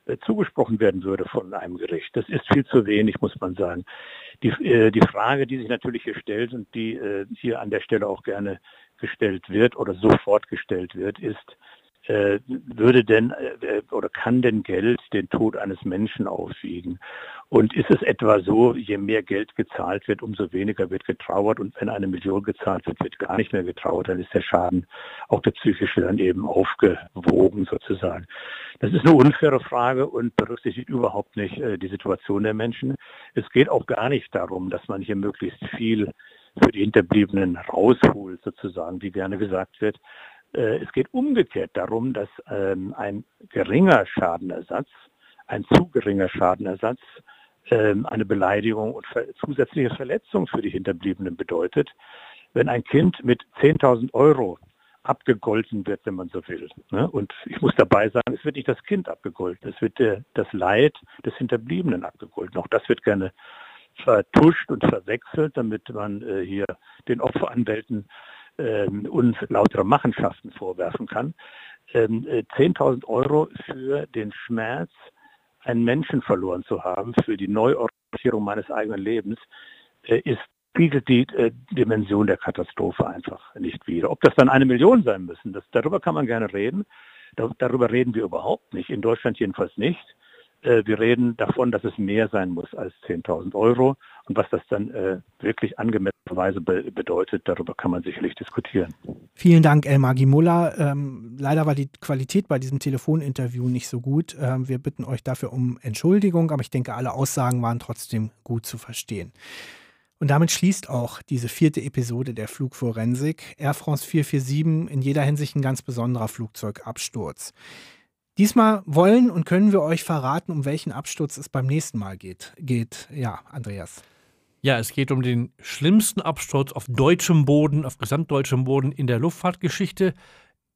äh, zugesprochen werden würde von einem Gericht. Das ist viel zu wenig, muss man sagen. Die, äh, die Frage, die sich natürlich hier stellt und die äh, hier an der Stelle auch gerne gestellt wird oder sofort gestellt wird, ist, würde denn äh, oder kann denn Geld den Tod eines Menschen aufwiegen? Und ist es etwa so, je mehr Geld gezahlt wird, umso weniger wird getrauert und wenn eine Million gezahlt wird, wird gar nicht mehr getrauert, dann ist der Schaden, auch der psychische, dann eben aufgewogen sozusagen. Das ist eine unfaire Frage und berücksichtigt überhaupt nicht äh, die Situation der Menschen. Es geht auch gar nicht darum, dass man hier möglichst viel für die Hinterbliebenen rausholt, sozusagen, wie gerne gesagt wird, äh, es geht umgekehrt darum, dass ähm, ein geringer Schadenersatz, ein zu geringer Schadenersatz, ähm, eine Beleidigung und zusätzliche Verletzung für die Hinterbliebenen bedeutet. Wenn ein Kind mit 10.000 Euro abgegolten wird, wenn man so will. Ne? Und ich muss dabei sagen, es wird nicht das Kind abgegolten, es wird der, das Leid des Hinterbliebenen abgegolten. Auch das wird gerne vertuscht und verwechselt, damit man äh, hier den Opferanwälten ähm, unlautere Machenschaften vorwerfen kann. Ähm, äh, 10.000 Euro für den Schmerz, einen Menschen verloren zu haben, für die Neuorientierung meines eigenen Lebens, äh, ist spiegelt die äh, Dimension der Katastrophe einfach nicht wieder. Ob das dann eine Million sein müssen, das, darüber kann man gerne reden. Da, darüber reden wir überhaupt nicht, in Deutschland jedenfalls nicht. Äh, wir reden davon, dass es mehr sein muss als 10.000 Euro. Und was das dann äh, wirklich angemessenerweise be bedeutet, darüber kann man sicherlich diskutieren. Vielen Dank, Elmar Gimola. Ähm, leider war die Qualität bei diesem Telefoninterview nicht so gut. Ähm, wir bitten euch dafür um Entschuldigung, aber ich denke, alle Aussagen waren trotzdem gut zu verstehen. Und damit schließt auch diese vierte Episode der Flugforensik. Air France 447 in jeder Hinsicht ein ganz besonderer Flugzeugabsturz. Diesmal wollen und können wir euch verraten, um welchen Absturz es beim nächsten Mal geht. geht. Ja, Andreas. Ja, es geht um den schlimmsten Absturz auf deutschem Boden, auf gesamtdeutschem Boden in der Luftfahrtgeschichte.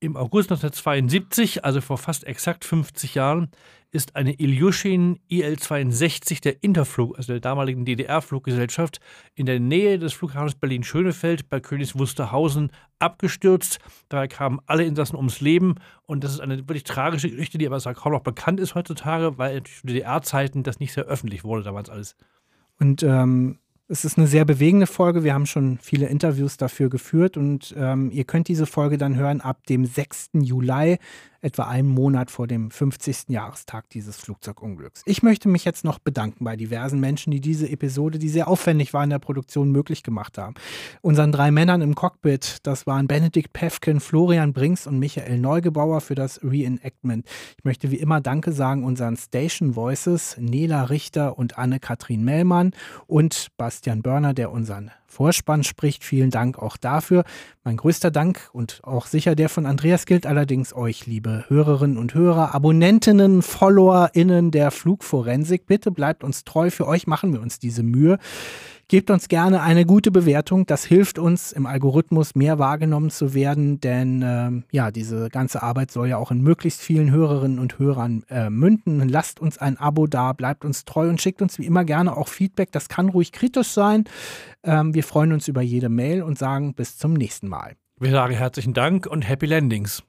Im August 1972, also vor fast exakt 50 Jahren, ist eine Ilyushin IL-62 der Interflug, also der damaligen DDR-Fluggesellschaft, in der Nähe des Flughafens Berlin-Schönefeld bei Königs Wusterhausen abgestürzt. Dabei kamen alle Insassen ums Leben und das ist eine wirklich tragische Geschichte, die aber kaum noch bekannt ist heutzutage, weil zu DDR-Zeiten das nicht sehr öffentlich wurde damals alles. Und ähm, es ist eine sehr bewegende Folge. Wir haben schon viele Interviews dafür geführt und ähm, ihr könnt diese Folge dann hören ab dem 6. Juli etwa einen Monat vor dem 50. Jahrestag dieses Flugzeugunglücks. Ich möchte mich jetzt noch bedanken bei diversen Menschen, die diese Episode, die sehr aufwendig war in der Produktion, möglich gemacht haben. Unseren drei Männern im Cockpit, das waren Benedikt Pefken, Florian Brinks und Michael Neugebauer für das Reenactment. Ich möchte wie immer Danke sagen unseren Station Voices, Nela Richter und Anne-Kathrin Mellmann und Bastian Börner, der unseren Vorspann spricht. Vielen Dank auch dafür. Mein größter Dank und auch sicher der von Andreas gilt allerdings euch, liebe Hörerinnen und Hörer, Abonnentinnen, FollowerInnen der Flugforensik. Bitte bleibt uns treu. Für euch machen wir uns diese Mühe. Gebt uns gerne eine gute Bewertung. Das hilft uns im Algorithmus mehr wahrgenommen zu werden, denn äh, ja, diese ganze Arbeit soll ja auch in möglichst vielen Hörerinnen und Hörern äh, münden. Lasst uns ein Abo da, bleibt uns treu und schickt uns wie immer gerne auch Feedback. Das kann ruhig kritisch sein. Ähm, wir freuen uns über jede Mail und sagen bis zum nächsten Mal. Wir sagen herzlichen Dank und Happy Landings.